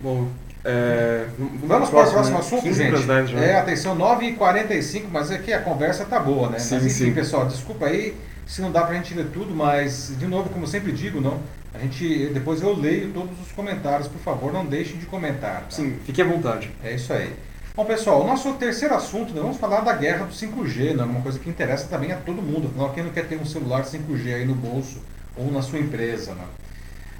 Bom, é, vamos, para o próximo né? assunto, gente. 10 já. É, atenção, 9h45, mas aqui a conversa tá boa, né? Sim, mas enfim, sim. pessoal, desculpa aí se não dá para a gente ler tudo, mas, de novo, como eu sempre digo, não, a gente, depois eu leio todos os comentários, por favor, não deixem de comentar. Tá? Sim, fique à vontade. É isso aí. Bom, pessoal, o nosso terceiro assunto, nós vamos falar da guerra do 5G, né? uma coisa que interessa também a todo mundo. Afinal, quem não quer ter um celular 5G aí no bolso ou na sua empresa, né?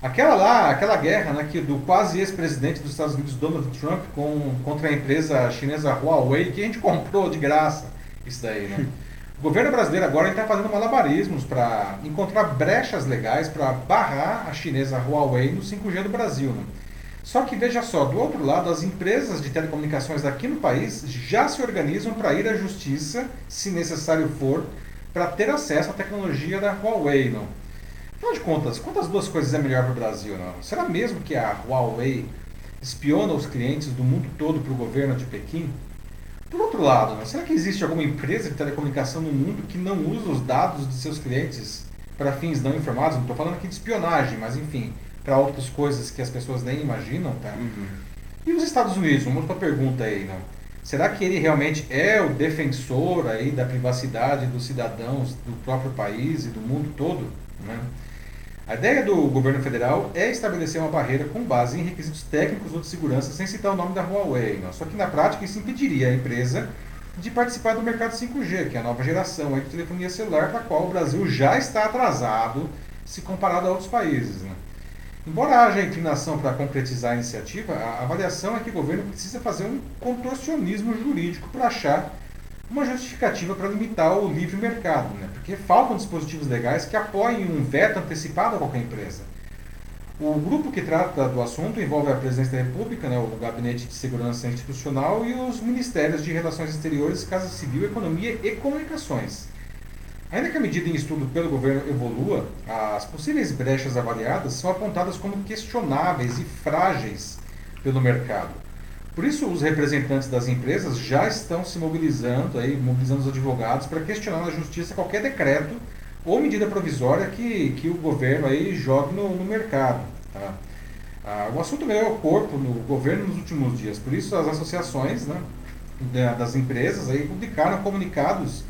Aquela lá, aquela guerra né, que do quase ex-presidente dos Estados Unidos, Donald Trump, com, contra a empresa chinesa Huawei, que a gente comprou de graça isso daí, né? O governo brasileiro agora está fazendo malabarismos para encontrar brechas legais para barrar a chinesa Huawei no 5G do Brasil. Né? Só que veja só, do outro lado, as empresas de telecomunicações aqui no país já se organizam para ir à justiça, se necessário for, para ter acesso à tecnologia da Huawei. Não? Afinal de contas, quantas duas coisas é melhor para o Brasil? Não? Será mesmo que a Huawei espiona os clientes do mundo todo para o governo de Pequim? Por outro lado, não? será que existe alguma empresa de telecomunicação no mundo que não usa os dados de seus clientes para fins não informados? Não estou falando aqui de espionagem, mas enfim, para outras coisas que as pessoas nem imaginam, tá? Uhum. E os Estados Unidos? Uma outra pergunta aí, não? Será que ele realmente é o defensor aí da privacidade dos cidadãos do próprio país e do mundo todo? Né? A ideia do governo federal é estabelecer uma barreira com base em requisitos técnicos ou de segurança, sem citar o nome da Huawei. Não? Só que na prática isso impediria a empresa de participar do mercado 5G, que é a nova geração de telefonia celular, para a qual o Brasil já está atrasado se comparado a outros países. Né? Embora haja inclinação para concretizar a iniciativa, a avaliação é que o governo precisa fazer um contorcionismo jurídico para achar uma justificativa para limitar o livre mercado, né? porque faltam dispositivos legais que apoiem um veto antecipado a qualquer empresa. O grupo que trata do assunto envolve a Presidência da República, né, o Gabinete de Segurança Institucional e os Ministérios de Relações Exteriores, Casa Civil, Economia e Comunicações. Ainda que a medida em estudo pelo governo evolua, as possíveis brechas avaliadas são apontadas como questionáveis e frágeis pelo mercado. Por isso, os representantes das empresas já estão se mobilizando, aí, mobilizando os advogados para questionar na justiça qualquer decreto ou medida provisória que, que o governo aí jogue no, no mercado. Tá? Ah, o assunto ganhou corpo no governo nos últimos dias, por isso as associações né, das empresas aí publicaram comunicados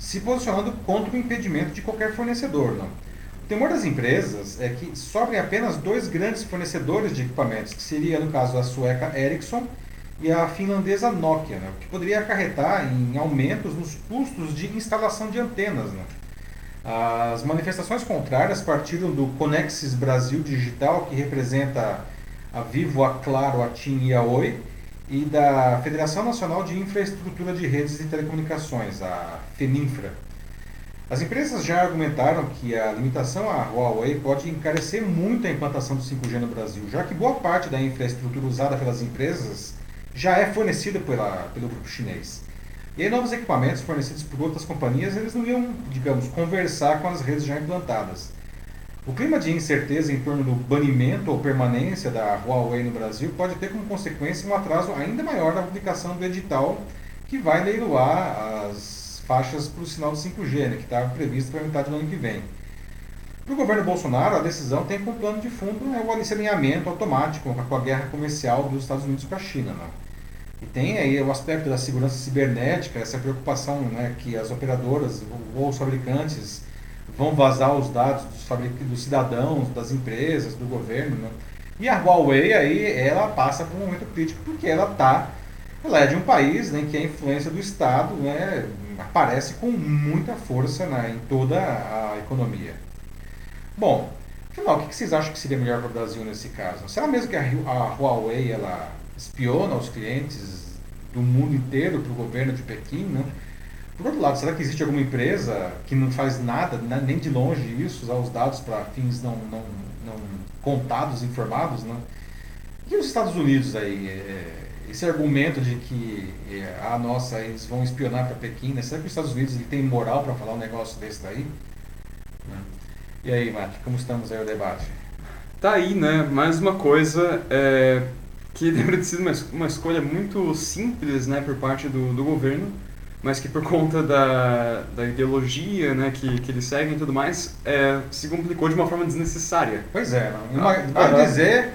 se posicionando contra o impedimento de qualquer fornecedor. Não? O temor das empresas é que sobrem apenas dois grandes fornecedores de equipamentos, que seria, no caso, a sueca Ericsson e a finlandesa Nokia, né, o que poderia acarretar em aumentos nos custos de instalação de antenas. Né. As manifestações contrárias partiram do Conexis Brasil Digital, que representa a Vivo, a Claro, a TIM e a Oi, e da Federação Nacional de Infraestrutura de Redes de Telecomunicações, a FENINFRA. As empresas já argumentaram que a limitação à Huawei pode encarecer muito a implantação do 5G no Brasil, já que boa parte da infraestrutura usada pelas empresas já é fornecida pela, pelo grupo chinês. E aí novos equipamentos fornecidos por outras companhias, eles não iam, digamos, conversar com as redes já implantadas. O clima de incerteza em torno do banimento ou permanência da Huawei no Brasil pode ter como consequência um atraso ainda maior na publicação do edital que vai leiloar as faixas para o sinal de 5G, né, que está previsto para metade do ano que vem. Para o governo Bolsonaro, a decisão tem como plano de fundo né, o alinhamento automático com a guerra comercial dos Estados Unidos com a China. Né? E tem aí o aspecto da segurança cibernética, essa preocupação né, que as operadoras ou os fabricantes vão vazar os dados dos, fabric... dos cidadãos, das empresas, do governo. Né? E a Huawei aí, ela passa por um momento crítico porque ela tá, ela é de um país né, em que a influência do Estado né, aparece com muita força né, em toda a economia. Bom, afinal, o que vocês acham que seria melhor para o Brasil nesse caso? Será mesmo que a, Huawei ela espiona os clientes do mundo inteiro para o governo de Pequim? Né? Por outro lado, será que existe alguma empresa que não faz nada, né, nem de longe isso, usar os dados para fins não, não, não contados, informados? Né? E os Estados Unidos aí? É, esse argumento de que é, a nossa, eles vão espionar para Pequim, né? será que os Estados Unidos ele tem moral para falar um negócio desse daí? Né? E aí, Mate, como estamos aí o debate? Tá aí, né? Mais uma coisa é, que deveria ter sido uma, uma escolha muito simples, né, por parte do, do governo, mas que por conta da, da ideologia, né, que, que eles seguem e tudo mais, é, se complicou de uma forma desnecessária. Pois é, não. Ah, vale dizer,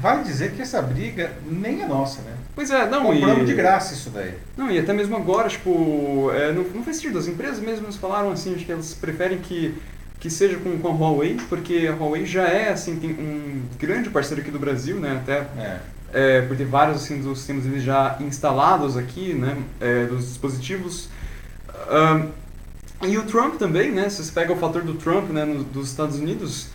vale dizer que essa briga nem é nossa, né? Pois é, não. Compramos e... de graça isso daí. Não, e até mesmo agora, tipo, é, não, não faz sentido. As empresas mesmo falaram assim, de que elas preferem que que seja com, com a Huawei, porque a Huawei já é assim um grande parceiro aqui do Brasil, né? Até é. É, por ter vários assim, dos sistemas eles já instalados aqui, né? É, dos dispositivos. Um, e o Trump também, né? Se você pega o fator do Trump, né, no, dos Estados Unidos,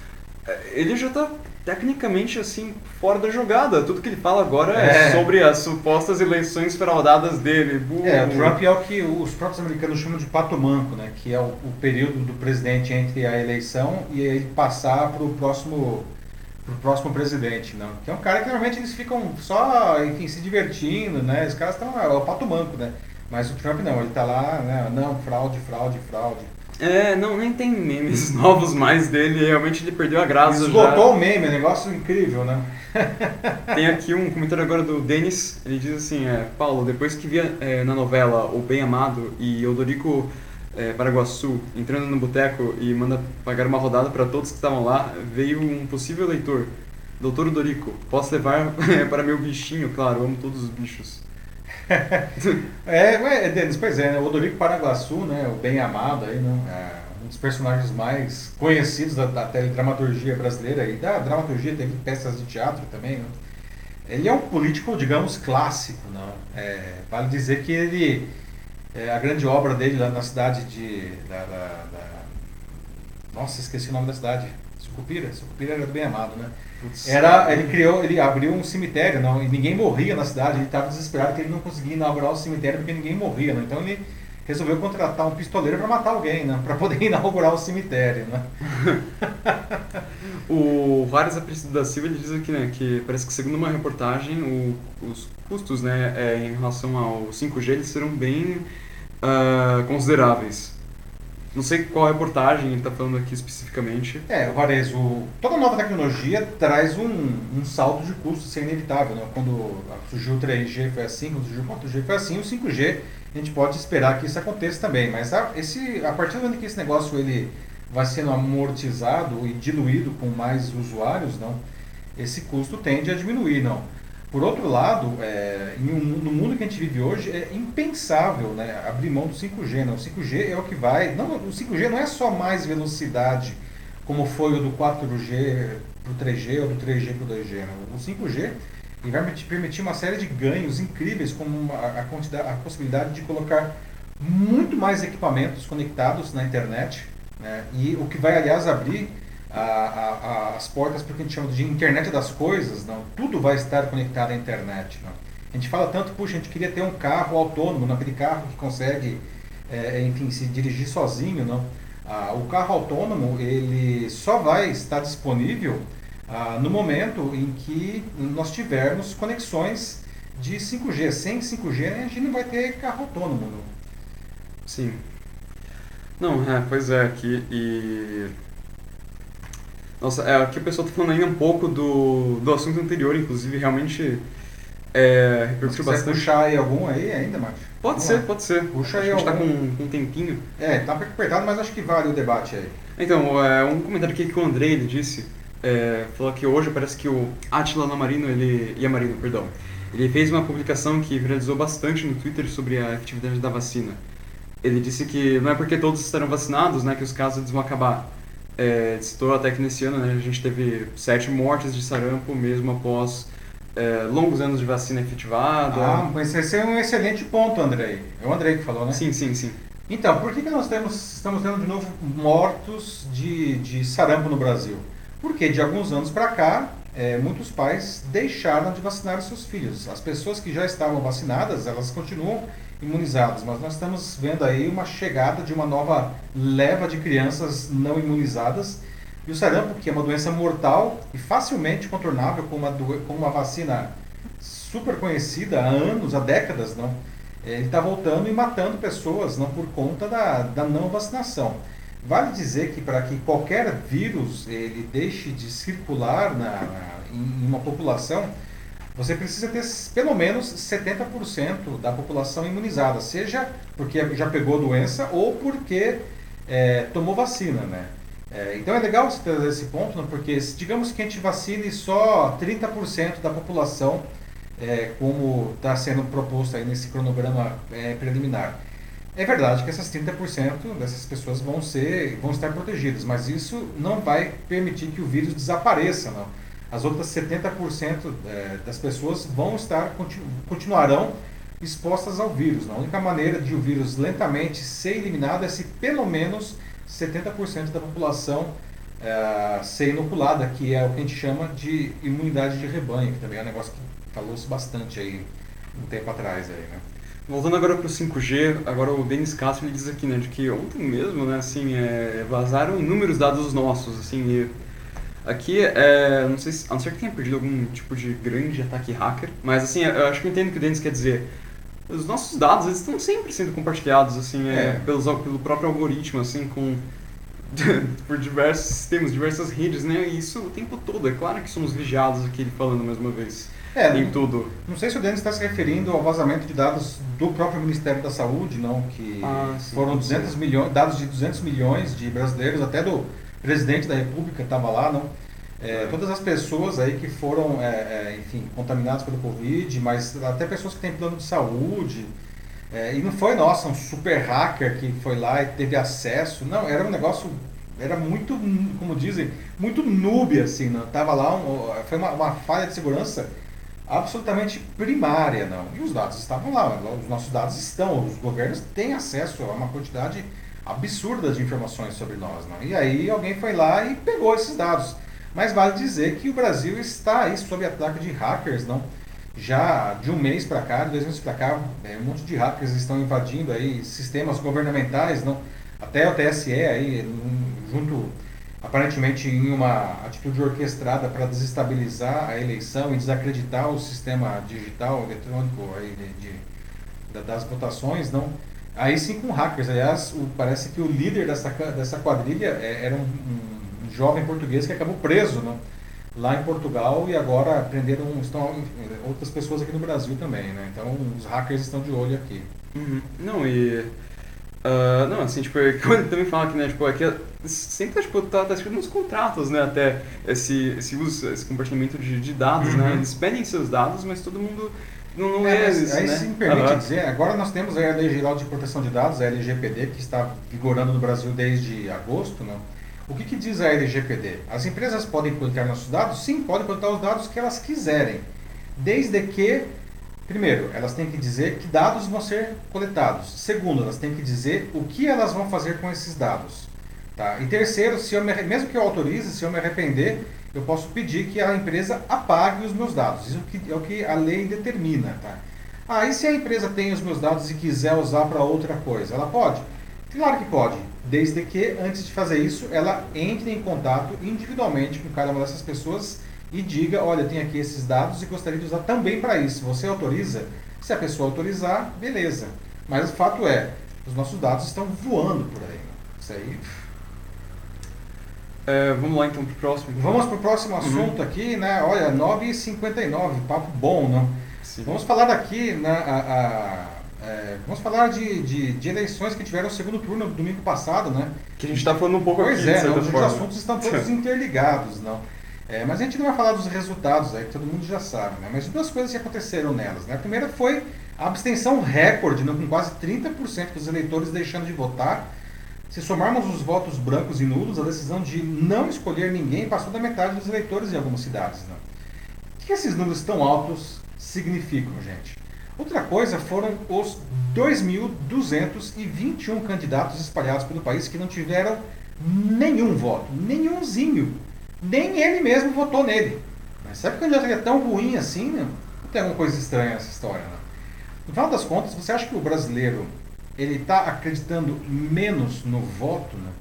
é, ele já está tecnicamente assim fora da jogada. Tudo que ele fala agora é, é sobre as supostas eleições fraudadas dele. É, o Trump é o que os próprios americanos chamam de pato manco, né? Que é o, o período do presidente entre a eleição e ele passar para o próximo pro próximo presidente, não. Que é um cara que normalmente eles ficam só, enfim, se divertindo, né? Os caras estão é o pato manco, né? Mas o Trump não, ele está lá, né? Não, fraude, fraude, fraude. É, não, nem tem memes novos mais dele, realmente ele perdeu a graça Esgotou já. o meme, é um negócio incrível, né? tem aqui um comentário agora do Denis, ele diz assim, é, Paulo, depois que via é, na novela O Bem Amado e Odorico é, Paraguaçu entrando no boteco e manda pagar uma rodada para todos que estavam lá, veio um possível leitor, Doutor Odorico, posso levar para meu bichinho, claro, amo todos os bichos. é, é, Denis, pois é, né? o Odorico Paraguaçu, né, o bem amado aí, né, é um dos personagens mais conhecidos da, da teledramaturgia brasileira e da dramaturgia, teve peças de teatro também, né? Ele é um político, digamos, clássico, não? É, vale dizer que ele, é, a grande obra dele lá na cidade de, da, da, da nossa, esqueci o nome da cidade, Sucupira, Sucupira era bem amado, né? Era, ele criou, ele abriu um cemitério, não, e ninguém morria na cidade. Ele estava desesperado que ele não conseguia inaugurar o cemitério porque ninguém morria, não. Então ele resolveu contratar um pistoleiro para matar alguém, né? Para poder inaugurar o cemitério, né? o Vares Aparecido da Silva ele diz aqui, né, que parece que segundo uma reportagem, o, os custos, né, é, em relação ao 5G eles serão bem uh, consideráveis. Não sei qual reportagem ele está falando aqui especificamente. É, Juarez, o, toda nova tecnologia traz um, um salto de custo, isso é inevitável. Né? Quando surgiu o 3G foi assim, quando surgiu o 4G foi assim, o 5G a gente pode esperar que isso aconteça também. Mas a, esse, a partir do momento que esse negócio ele vai sendo amortizado e diluído com mais usuários, não, esse custo tende a diminuir, não. Por outro lado, é, um, no mundo que a gente vive hoje, é impensável né, abrir mão do 5G. Né? O 5G é o que vai. Não, o 5G não é só mais velocidade, como foi o do 4G para o 3G ou do 3G para o 2G. Né? O 5G ele vai permitir uma série de ganhos incríveis, como a, a, quantidade, a possibilidade de colocar muito mais equipamentos conectados na internet. Né? E o que vai, aliás, abrir a, a, as portas para o que a gente chama de internet das coisas, não, tudo vai estar conectado à internet. Não. A gente fala tanto, puxa, a gente queria ter um carro autônomo, não, aquele carro que consegue, é, enfim, se dirigir sozinho, não. Ah, o carro autônomo ele só vai estar disponível ah, no momento em que nós tivermos conexões de 5G. Sem 5G a gente não vai ter carro autônomo. Não. Sim. Não, é, pois é, aqui e nossa, é, aqui o pessoal está falando ainda um pouco do, do assunto anterior, inclusive, realmente é, repercutiu bastante. puxar aí algum aí ainda, Márcio? Pode Vamos ser, lá. pode ser. Puxa aí A gente algum. tá com, com um tempinho. É, tá apertado, mas acho que vale o debate aí. Então, é, um comentário aqui que o Andrei ele disse, é, falou que hoje parece que o Atila Namarino, ele, Yamarino, perdão, ele fez uma publicação que viralizou bastante no Twitter sobre a efetividade da vacina. Ele disse que não é porque todos estarão vacinados né, que os casos vão acabar. É, citou até que nesse ano né, a gente teve sete mortes de sarampo mesmo após é, longos anos de vacina efetivada. Ah, mas esse é um excelente ponto, Andrei. É o Andrei que falou, né? Sim, sim, sim. Então, por que, que nós temos, estamos tendo de novo mortos de, de sarampo no Brasil? Porque de alguns anos para cá, é, muitos pais deixaram de vacinar os seus filhos. As pessoas que já estavam vacinadas, elas continuam imunizados, mas nós estamos vendo aí uma chegada de uma nova leva de crianças não imunizadas. E o sarampo, que é uma doença mortal e facilmente contornável com uma, com uma vacina super conhecida há anos, há décadas, não? É, ele está voltando e matando pessoas não por conta da, da não vacinação. Vale dizer que para que qualquer vírus ele deixe de circular na, na em uma população, você precisa ter pelo menos 70% da população imunizada, seja porque já pegou doença ou porque é, tomou vacina, né? É, então é legal você trazer esse ponto, né? porque digamos que a gente vacine só 30% da população, é, como está sendo proposto aí nesse cronograma é, preliminar. É verdade que essas 30% dessas pessoas vão, ser, vão estar protegidas, mas isso não vai permitir que o vírus desapareça, não as outras 70% é, das pessoas vão estar, continuarão expostas ao vírus. A única maneira de o vírus lentamente ser eliminado é se pelo menos 70% da população é, ser inoculada, que é o que a gente chama de imunidade de rebanho, que também é um negócio que falou-se bastante aí um tempo atrás. Aí, né? Voltando agora para o 5G, agora o Denis Castro ele diz aqui, né, de que ontem mesmo, né, assim, é, vazaram inúmeros dados nossos, assim, Aqui, é, não sei se, a não ser que tenha perdido algum tipo de grande ataque hacker, mas assim, eu acho que eu entendo o que o Denis quer dizer. os nossos dados eles estão sempre sendo compartilhados assim é. É. pelos, pelo próprio algoritmo assim com por diversos sistemas diversas redes né e isso o tempo todo é claro que somos vigiados aqui falando mais uma vez É, em tudo Não sei se o Denis está se referindo ao vazamento de dados do próprio Ministério da Saúde, não, que Ah, sim, foram pode ser. 200 milhões, dados de 200 milhões de brasileiros, até do presidente da República estava lá, não. É, todas as pessoas aí que foram, é, é, enfim, contaminadas pelo Covid, mas até pessoas que têm plano de saúde. É, e não foi, nossa, um super hacker que foi lá e teve acesso. Não, era um negócio, era muito, como dizem, muito noob, assim, não. Tava lá, um, foi uma, uma falha de segurança absolutamente primária, não. E os dados estavam lá, os nossos dados estão, os governos têm acesso a uma quantidade absurda de informações sobre nós, não. E aí alguém foi lá e pegou esses dados. Mas vale dizer que o Brasil está aí sob ataque de hackers, não? Já de um mês para cá, de dois meses para cá, é, um monte de hackers estão invadindo aí sistemas governamentais, não? Até o TSE aí, junto aparentemente em uma atitude orquestrada para desestabilizar a eleição e desacreditar o sistema digital eletrônico aí de, de- da- das votações, não. Aí sim com hackers. Aliás, o- parece que o líder dessa, dessa quadrilha é- era um, um jovem português que acabou preso, não? Lá em Portugal e agora prenderam estão outras pessoas aqui no Brasil também, né? Então os hackers estão de olho aqui. Uhum. Não, e. ah, não, assim, tipo, é ele também fala que, né, tipo, aqui sempre tipo, tá, tá escrito nos contratos, né, até esse, esse uso, esse compartilhamento de, de dados, Uhum. né, eles pedem seus dados, mas todo mundo não, não É, é, mas isso, aí né. se me permite Aham. dizer, agora nós temos a Lei Geral de Proteção de Dados, a LGPD, que está vigorando no Brasil desde agosto. Né? O que, que diz a LGPD? As empresas podem coletar nossos dados? Sim, podem coletar os dados que elas quiserem. Desde que, primeiro, elas têm que dizer que dados vão ser coletados. Segundo, elas têm que dizer o que elas vão fazer com esses dados. Tá? E terceiro, se eu me, mesmo que eu autorize, se eu me arrepender, eu posso pedir que a empresa apague os meus dados. Isso é o que a lei determina. Tá? Ah, e se a empresa tem os meus dados e quiser usar para outra coisa? Ela pode? Claro que pode, desde que antes de fazer isso, ela entre em contato individualmente com cada uma dessas pessoas e diga, olha, tem aqui esses dados e gostaria de usar também para isso. Você autoriza? Se a pessoa autorizar, beleza. Mas o fato é, os nossos dados estão voando por aí. Isso aí. É, vamos lá então pro próximo. Vamos para o próximo assunto aqui, né? Olha, 9h59, papo bom, não? Sim. Vamos falar daqui, né, a- a- é, vamos falar de, de, de eleições que tiveram o segundo turno no domingo passado, né? Que a gente tá falando um pouco Pois aqui, é, não, os forma. assuntos estão todos interligados, não. É, mas a gente não vai falar dos resultados aí, que todo mundo já sabe, né? Mas duas coisas que aconteceram nelas, né? A primeira foi a abstenção recorde, não, com quase 30% dos eleitores deixando de votar. Se somarmos os votos brancos e nulos, a decisão de não escolher ninguém passou da metade dos eleitores em algumas cidades, não. O que esses números tão altos significam, gente? Outra coisa foram os 2.221 candidatos espalhados pelo país que não tiveram nenhum voto, nenhumzinho. Nem ele mesmo votou nele. Mas sabe que o candidato é tão ruim assim, né? Tem alguma coisa estranha nessa história, né? No final das contas, você acha que o brasileiro ele está acreditando menos no voto, né?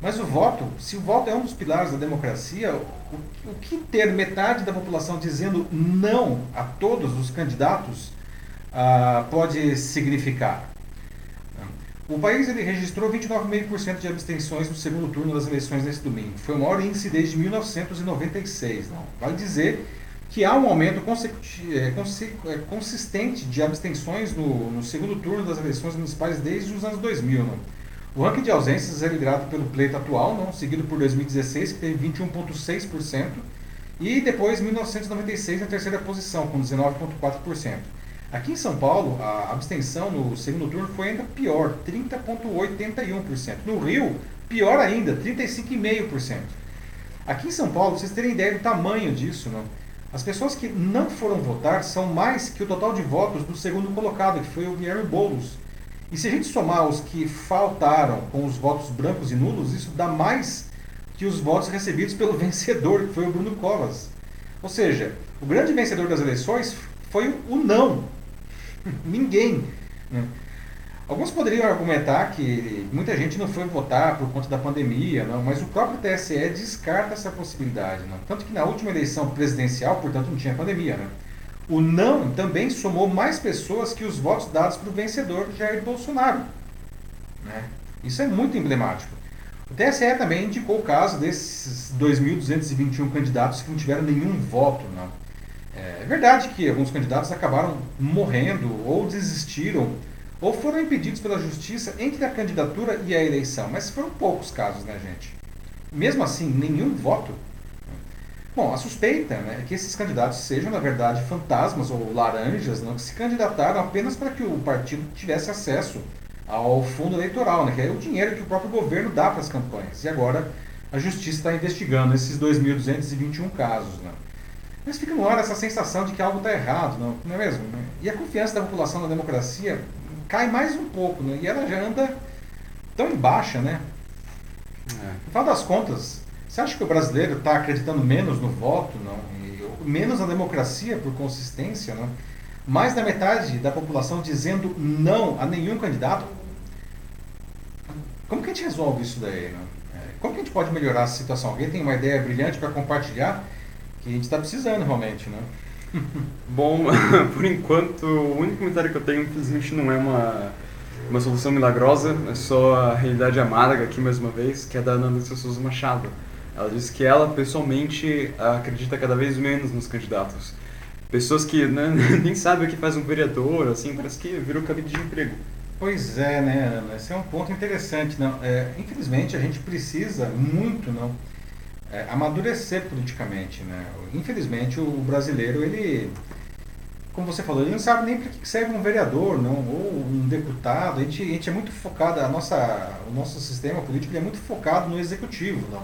Mas o voto, se o voto é um dos pilares da democracia, o, o que ter metade da população dizendo não a todos os candidatos ah, pode significar? O país ele registrou 29,5% de abstenções no segundo turno das eleições nesse domingo. Foi o maior índice desde 1996. Não. Vale dizer que há um aumento consi- eh, consistente de abstenções no, no segundo turno das eleições municipais desde os anos 2000. Não. O ranking de ausências é liderado pelo pleito atual, não, seguido por 2016, que teve 21,6%, e depois 1996 na terceira posição, com 19,4%. Aqui em São Paulo, a abstenção no segundo turno foi ainda pior, 30,81%. No Rio, pior ainda, 35,5%. Aqui em São Paulo, vocês terem ideia do tamanho disso, não? As pessoas que não foram votar são mais que o total de votos do segundo colocado, que foi o Guilherme Boulos. E se a gente somar os que faltaram com os votos brancos e nulos, isso dá mais que os votos recebidos pelo vencedor, que foi o Bruno Covas. Ou seja, o grande vencedor das eleições foi o não. Ninguém. né? Alguns poderiam argumentar que muita gente não foi votar por conta da pandemia, não, mas o próprio TSE descarta essa possibilidade. Não. Tanto que na última eleição presidencial, portanto não tinha pandemia, né? o não também somou mais pessoas que os votos dados para o vencedor Jair Bolsonaro. Né? Isso é muito emblemático. O TSE também indicou o caso desses 2.221 candidatos que não tiveram nenhum voto. Não. É verdade que alguns candidatos acabaram morrendo ou desistiram ou foram impedidos pela justiça entre a candidatura e a eleição, mas foram poucos casos, né, gente? Mesmo assim, nenhum voto. Bom, a suspeita né, é que esses candidatos sejam, na verdade, fantasmas ou laranjas não, que se candidataram apenas para que o partido tivesse acesso ao fundo eleitoral, né, que é o dinheiro que o próprio governo dá para as campanhas. E agora a justiça está investigando esses 2.221 casos. Né. Mas fica no ar essa sensação de que algo está errado, não, não é mesmo? Né? E a confiança da população na democracia cai mais um pouco, né? e ela já anda tão em baixa, né? É. No final das contas, você acha que o brasileiro está acreditando menos no voto, não? E, menos na democracia por consistência, não? Mais da metade da população dizendo não a nenhum candidato. Como que a gente resolve isso daí, não? É, como que a gente pode melhorar a situação? Alguém tem uma ideia brilhante para compartilhar? Que a gente está precisando realmente, né? Bom, por enquanto, o único comentário que eu tenho, infelizmente, não é uma, uma solução milagrosa, é só a realidade amarga aqui mais uma vez, que é da Ana Lúcia Souza Machado. Ela disse que ela, pessoalmente, acredita cada vez menos nos candidatos. Pessoas que né, nem sabem o que faz um vereador, assim, parece que virou cabide de emprego. Pois é, né, Ana? Esse é um ponto interessante. Não, é, infelizmente, a gente precisa muito, não é, amadurecer politicamente, né? Infelizmente o brasileiro ele, como você falou, ele não sabe nem para que serve um vereador, não, ou um deputado. A gente, a gente é muito focado, a nossa, o nosso sistema político é muito focado no executivo, não.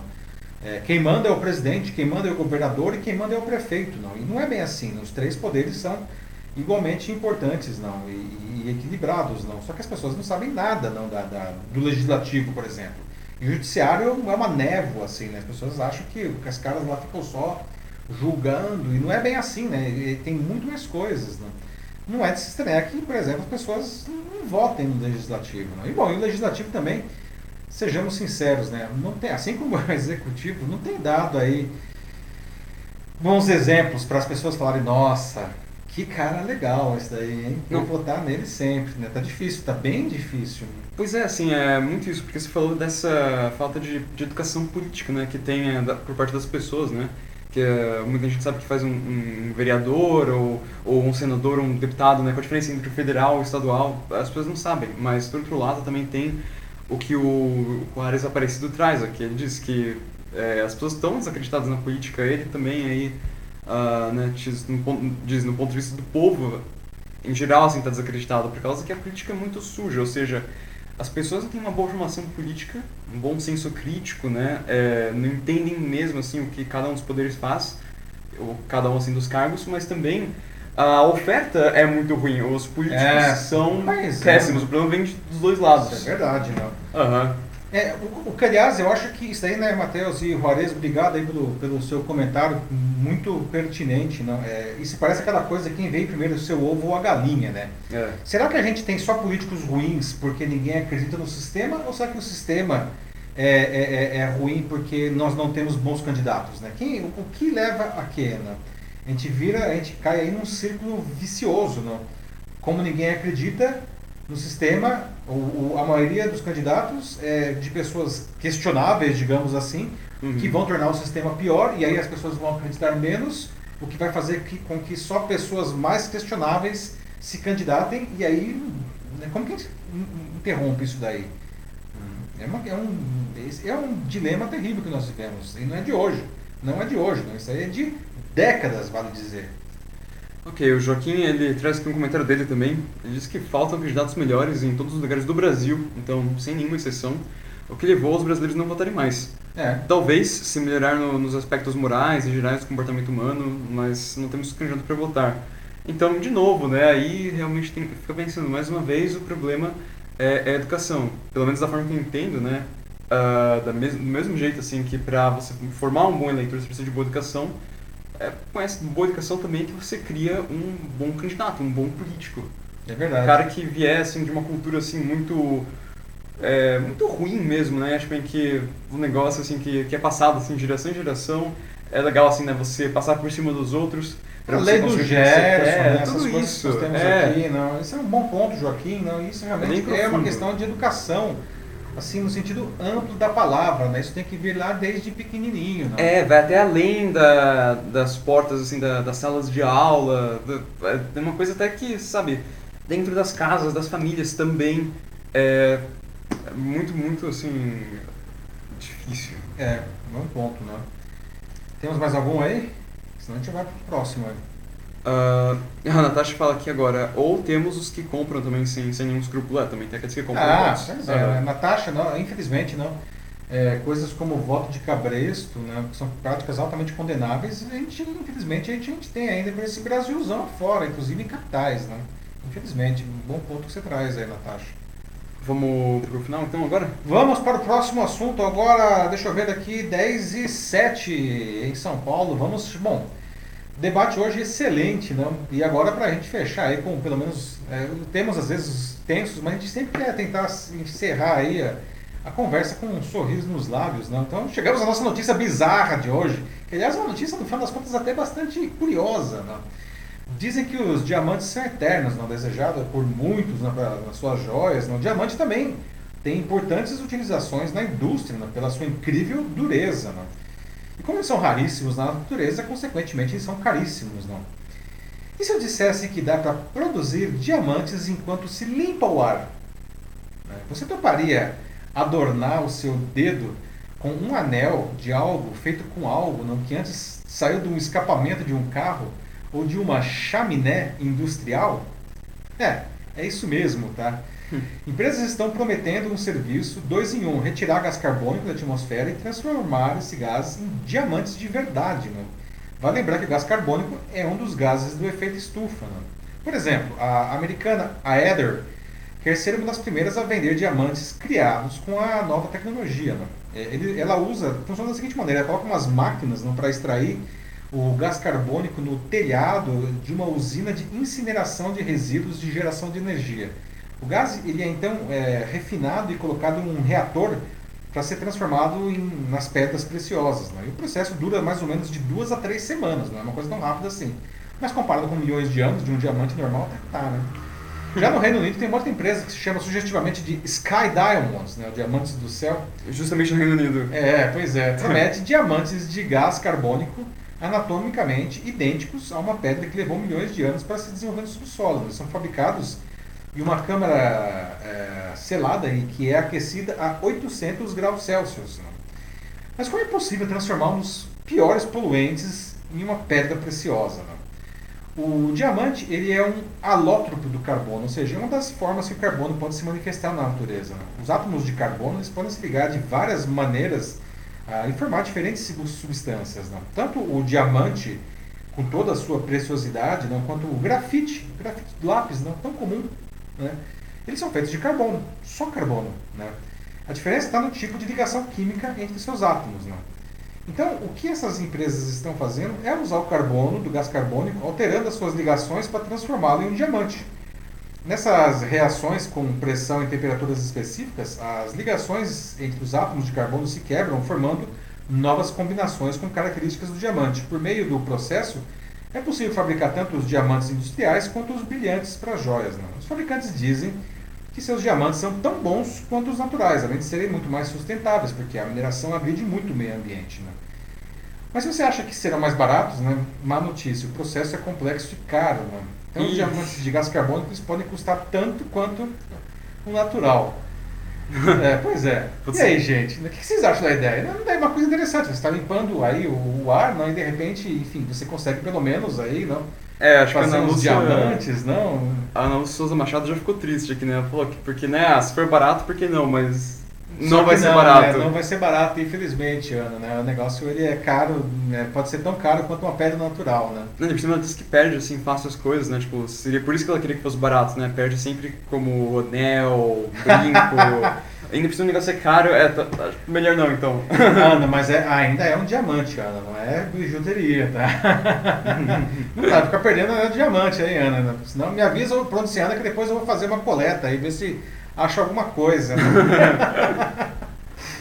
É, quem manda é o presidente, quem manda é o governador e quem manda é o prefeito, não. E não é bem assim. Os três poderes são igualmente importantes, não, e, e equilibrados, não. Só que as pessoas não sabem nada, não, da, da do legislativo, por exemplo. E o judiciário é uma névoa, assim, né? As pessoas acham que, as caras lá ficam só julgando, e não é bem assim, né? E tem muito mais coisas, né? Não é de se estranhar que, por exemplo, as pessoas não votem no legislativo. Né? E bom, e o legislativo também, sejamos sinceros, né? Não tem, assim como o executivo, não tem dado aí bons exemplos para as pessoas falarem, nossa, que cara legal esse daí, hein? Vou votar nele sempre, né? Tá difícil, tá bem difícil. Pois é, assim, é muito isso, porque você falou dessa falta de, de educação política, né, que tem é, da, por parte das pessoas, né, que é, muita gente sabe que faz um, um, vereador ou, ou um senador ou um deputado, né, qual a diferença entre federal e estadual, as pessoas não sabem, mas por outro lado também tem o que o, o Ares Aparecido traz aqui, ele diz que é, as pessoas estão desacreditadas na política, ele também aí uh, né, diz, no, diz, no ponto de vista do povo, em geral, assim, está desacreditado, por causa que a política é muito suja, ou seja, as pessoas não têm uma boa formação política, um bom senso crítico, né, é, não entendem mesmo, assim, o que cada um dos poderes faz, ou cada um, assim, dos cargos, mas também a oferta é muito ruim, os políticos é, são é. péssimos, é. o problema vem dos dois lados. Isso é verdade, não. Aham. Uhum. É, o, o, que, aliás, eu acho que isso aí, né, Matheus e Juarez, obrigado aí pelo, pelo seu comentário, muito pertinente. Não? É, isso parece aquela coisa, quem veio primeiro, o seu ovo ou a galinha, né? É. Será que a gente tem só políticos ruins porque ninguém acredita no sistema, ou será que o sistema é, é, é, é ruim porque nós não temos bons candidatos, né? Quem, o, o que leva a quê, né? A gente vira, a gente cai aí num círculo vicioso, não? Como ninguém acredita, no sistema, o, o, a maioria dos candidatos é de pessoas questionáveis, digamos assim, uhum. que vão tornar o sistema pior e aí as pessoas vão acreditar menos, o que vai fazer que, com que só pessoas mais questionáveis se candidatem e aí né, como que a gente interrompe isso daí? É, uma, é, um, é um dilema terrível que nós vivemos e não é de hoje, não é de hoje, não, isso aí é de décadas, vale dizer. Ok, o Joaquim ele traz aqui um comentário dele também. Ele diz que faltam candidatos melhores em todos os lugares do Brasil, então sem nenhuma exceção, o que levou os brasileiros não votarem mais. É. Talvez se melhorar no, nos aspectos morais e gerais do comportamento humano, mas não temos candidato para votar. Então, de novo, né, aí realmente tem, fica pensando mais uma vez o problema é, é a educação. Pelo menos da forma que eu entendo, né, uh, da mes do mesmo jeito assim que para você formar um bom eleitor você precisa de boa educação é, com essa boa educação também que você cria um bom candidato, um bom político. É verdade. Um cara que viesse assim, de uma cultura assim muito é, muito ruim mesmo, né? Acho bem que um negócio assim que, que é passado assim, de geração em geração é legal assim, né? Você passar por cima dos outros. A lei do Gerson, é, né? tudo Essas isso. coisas que nós temos é. aqui, não. Isso é um bom ponto, Joaquim, não. Isso realmente Bem é uma questão de educação, assim, no sentido amplo da palavra, né? Isso tem que vir lá desde pequenininho, não. É, vai até além da, das portas, assim, da- das salas de aula. é, Tem uma coisa até que, sabe, dentro das casas, das famílias também. É, é muito, muito, assim, difícil. É, bom ponto, né? Temos mais algum aí? Senão a gente vai pro próximo aí. Ah, a Natasha fala aqui agora, ou temos os que compram também sem, sem nenhum escrúpulo. É, também tem aqueles que compram. Ah, bots. pois é, né? Natasha, não, infelizmente não. É, coisas como o voto de cabresto, né, que são práticas altamente condenáveis, a gente, infelizmente, a gente, a gente tem ainda por esse Brasilzão afora, inclusive em capitais, né? Infelizmente, um bom ponto que você traz aí, Natasha. Vamos pro final então agora? Vamos para o próximo assunto agora, deixa eu ver daqui, 10 e 7 em São Paulo. Vamos, bom, debate hoje excelente, né? E agora para a gente fechar aí com pelo menos, é, temos às vezes tensos, mas a gente sempre quer tentar encerrar aí a, a conversa com um sorriso nos lábios, né? Então chegamos à nossa notícia bizarra de hoje, que aliás é uma notícia no final das contas até bastante curiosa, né? Dizem que os diamantes são eternos, não desejados por muitos né, nas suas joias. Né? O diamante também tem importantes utilizações na indústria, né, pela sua incrível dureza. Né? E como eles são raríssimos na natureza, consequentemente eles são caríssimos. Não? E se eu dissesse que dá para produzir diamantes enquanto se limpa o ar? Né? Você toparia adornar o seu dedo com um anel de algo feito com algo não, que antes saiu de um escapamento de um carro ou de uma chaminé industrial? É, é isso mesmo, tá? Empresas estão prometendo um serviço dois em um, retirar gás carbônico da atmosfera e transformar esse gás em diamantes de verdade. Né? Vale lembrar que o gás carbônico é um dos gases do efeito estufa. Né? Por exemplo, a americana Aether quer ser uma das primeiras a vender diamantes criados com a nova tecnologia. Né? É, ele- ela usa, funciona da seguinte maneira, ela coloca umas máquinas né, para extrair o gás carbônico no telhado de uma usina de incineração de resíduos de geração de energia. O gás ele é então é, refinado e colocado em um reator para ser transformado em, nas pedras preciosas. Né? E o processo dura mais ou menos de duas a três semanas, não é uma coisa tão rápida assim. Mas comparado com milhões de anos de um diamante normal, até tá, né? Já no Reino Unido tem uma outra empresa que se chama sugestivamente de Sky Diamonds, né? diamantes do céu, Justamente no Reino Unido. é, pois é. Promete diamantes de gás carbônico anatomicamente idênticos a uma pedra que levou milhões de anos para se desenvolver no subsolo. Eles são fabricados em uma câmara é, selada e que é aquecida a 800 graus Celsius. né? Mas como é possível transformar dos piores poluentes em uma pedra preciosa? né? O diamante ele é um alótropo do carbono, ou seja, é uma das formas que o carbono pode se manifestar na natureza. né? Os átomos de carbono eles podem se ligar de várias maneiras ah, e formar diferentes sub- substâncias. né? Tanto o diamante, com toda a sua preciosidade, não, quanto o grafite, grafite do lápis, não tão comum, né? eles são feitos de carbono, só carbono. Né? A diferença está no tipo de ligação química entre seus átomos. Né? Então, o que essas empresas estão fazendo é usar o carbono do gás carbônico, alterando as suas ligações para transformá-lo em um diamante. Nessas reações com pressão e temperaturas específicas, as ligações entre os átomos de carbono se quebram, formando novas combinações com características do diamante. Por meio do processo, é possível fabricar tanto os diamantes industriais quanto os brilhantes para joias. né? Os fabricantes dizem que seus diamantes são tão bons quanto os naturais, além de serem muito mais sustentáveis, porque a mineração agride muito o meio ambiente. Né? Mas se você acha que serão mais baratos, né? má notícia, o processo é complexo e caro. Né? Então os Ih. diamantes de gás carbônico podem custar tanto quanto o natural. É, pois é. Putz. E aí, gente, o que vocês acham da ideia? Não, É uma coisa interessante, você está limpando aí o, o ar, não, e de repente, enfim, você consegue pelo menos aí, não? É, acho que a Fazer Ana uns Lúcia, diamantes, não? a Ana Lúcia Souza Machado já ficou triste aqui, né? Falou que, porque, né, ah, for barato, por que não? Mas não vai ser não, barato. né? Não vai ser barato, infelizmente, Ana, né? O negócio ele é caro, né? pode ser tão caro quanto uma pedra natural, né? Não, por cima ela disse que perde, assim, fácil as coisas, né? Tipo, seria por isso que ela queria que fosse barato, né? Perde sempre como anel, brinco. Ainda cima o negócio é caro, é, tá- tá- melhor não, então. Ana, mas é- ainda é um diamante, Ana, não é bijuteria, tá? não dá pra ficar perdendo anel de diamante aí, Ana. né? Senão me avisa Ana, que depois eu vou fazer uma coleta aí, ver se acho alguma coisa. né?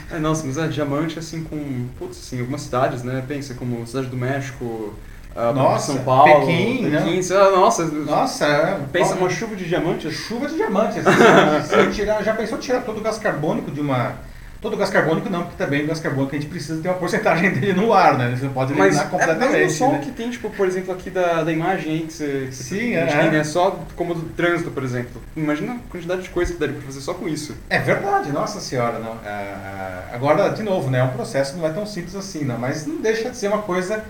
É, nossa, mas é diamante assim com, putz, assim, algumas cidades, né? Pensa como Cidade do México, uh, Nossa, São Paulo, Pequim, né? Pequim, lá, nossa, Nossa, é, pensa uma chuva de diamantes. chuva de diamantes. assim, se tirar, já pensou tirar todo o gás carbônico de uma. Todo o gás carbônico não, porque também o gás carbônico a gente precisa ter uma porcentagem dele no ar, né? Você não pode Mas eliminar é completamente. mesmo só né? o que tem, tipo, por exemplo, aqui da, da imagem aí que você, que Sim, é. tem, né? Só como do trânsito, por exemplo. Imagina a quantidade de coisa que daria pra fazer só com isso. É verdade, nossa senhora. Não. Ah, ah, agora, de novo, né, é um processo não é tão simples assim, não, mas não deixa de ser uma coisa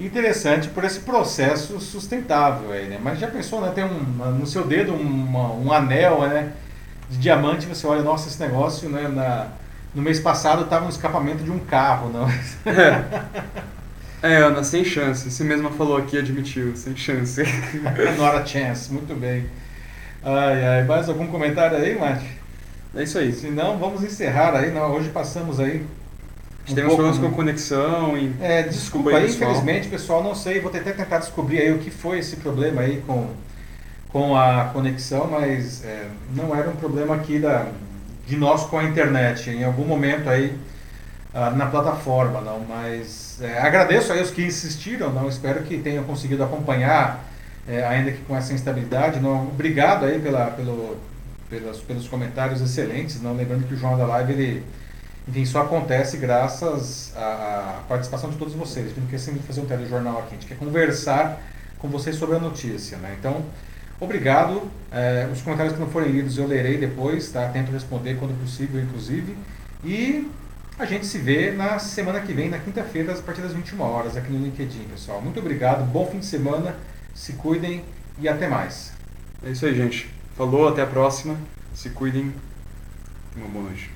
interessante por esse processo sustentável aí, né? Mas já pensou, né, tem um, no seu dedo uma- um anel, né, de diamante, você olha, nossa, esse negócio, né, na, no mês passado estava no escapamento de um carro, não? É, Ana, sem chance. Você mesma falou aqui, admitiu, sem chance. Not a chance, muito bem. Ai, ai, mais algum comentário aí, Mate? É isso aí. Se não, vamos encerrar aí, não, hoje passamos aí A gente um pouco, problemas né? com conexão e. É, Desculpa desculpa aí, aí, pessoal. infelizmente, pessoal, não sei, vou até tentar descobrir aí o que foi esse problema aí com, com a conexão, mas é, não era um problema aqui da, de nós com a internet, em algum momento aí ah, na plataforma, não, mas é, agradeço aí os que insistiram, não, espero que tenham conseguido acompanhar, é, ainda que com essa instabilidade, não, obrigado aí pela, pelo, pelas, pelos comentários excelentes, não, lembrando que o Jornal da Live, ele enfim, só acontece graças à participação de todos vocês. A gente não quer sempre fazer um telejornal aqui, a gente quer conversar com vocês sobre a notícia. Né? Então, obrigado. Eh, os comentários que não forem lidos eu lerei depois, tá? tento responder quando possível, inclusive. E a gente se vê na semana que vem, na quinta-feira, a partir das 21 horas, aqui no LinkedIn, pessoal. Muito obrigado, bom fim de semana, se cuidem e até mais. É isso aí, gente. Falou, até a próxima. Se cuidem. Uma boa noite.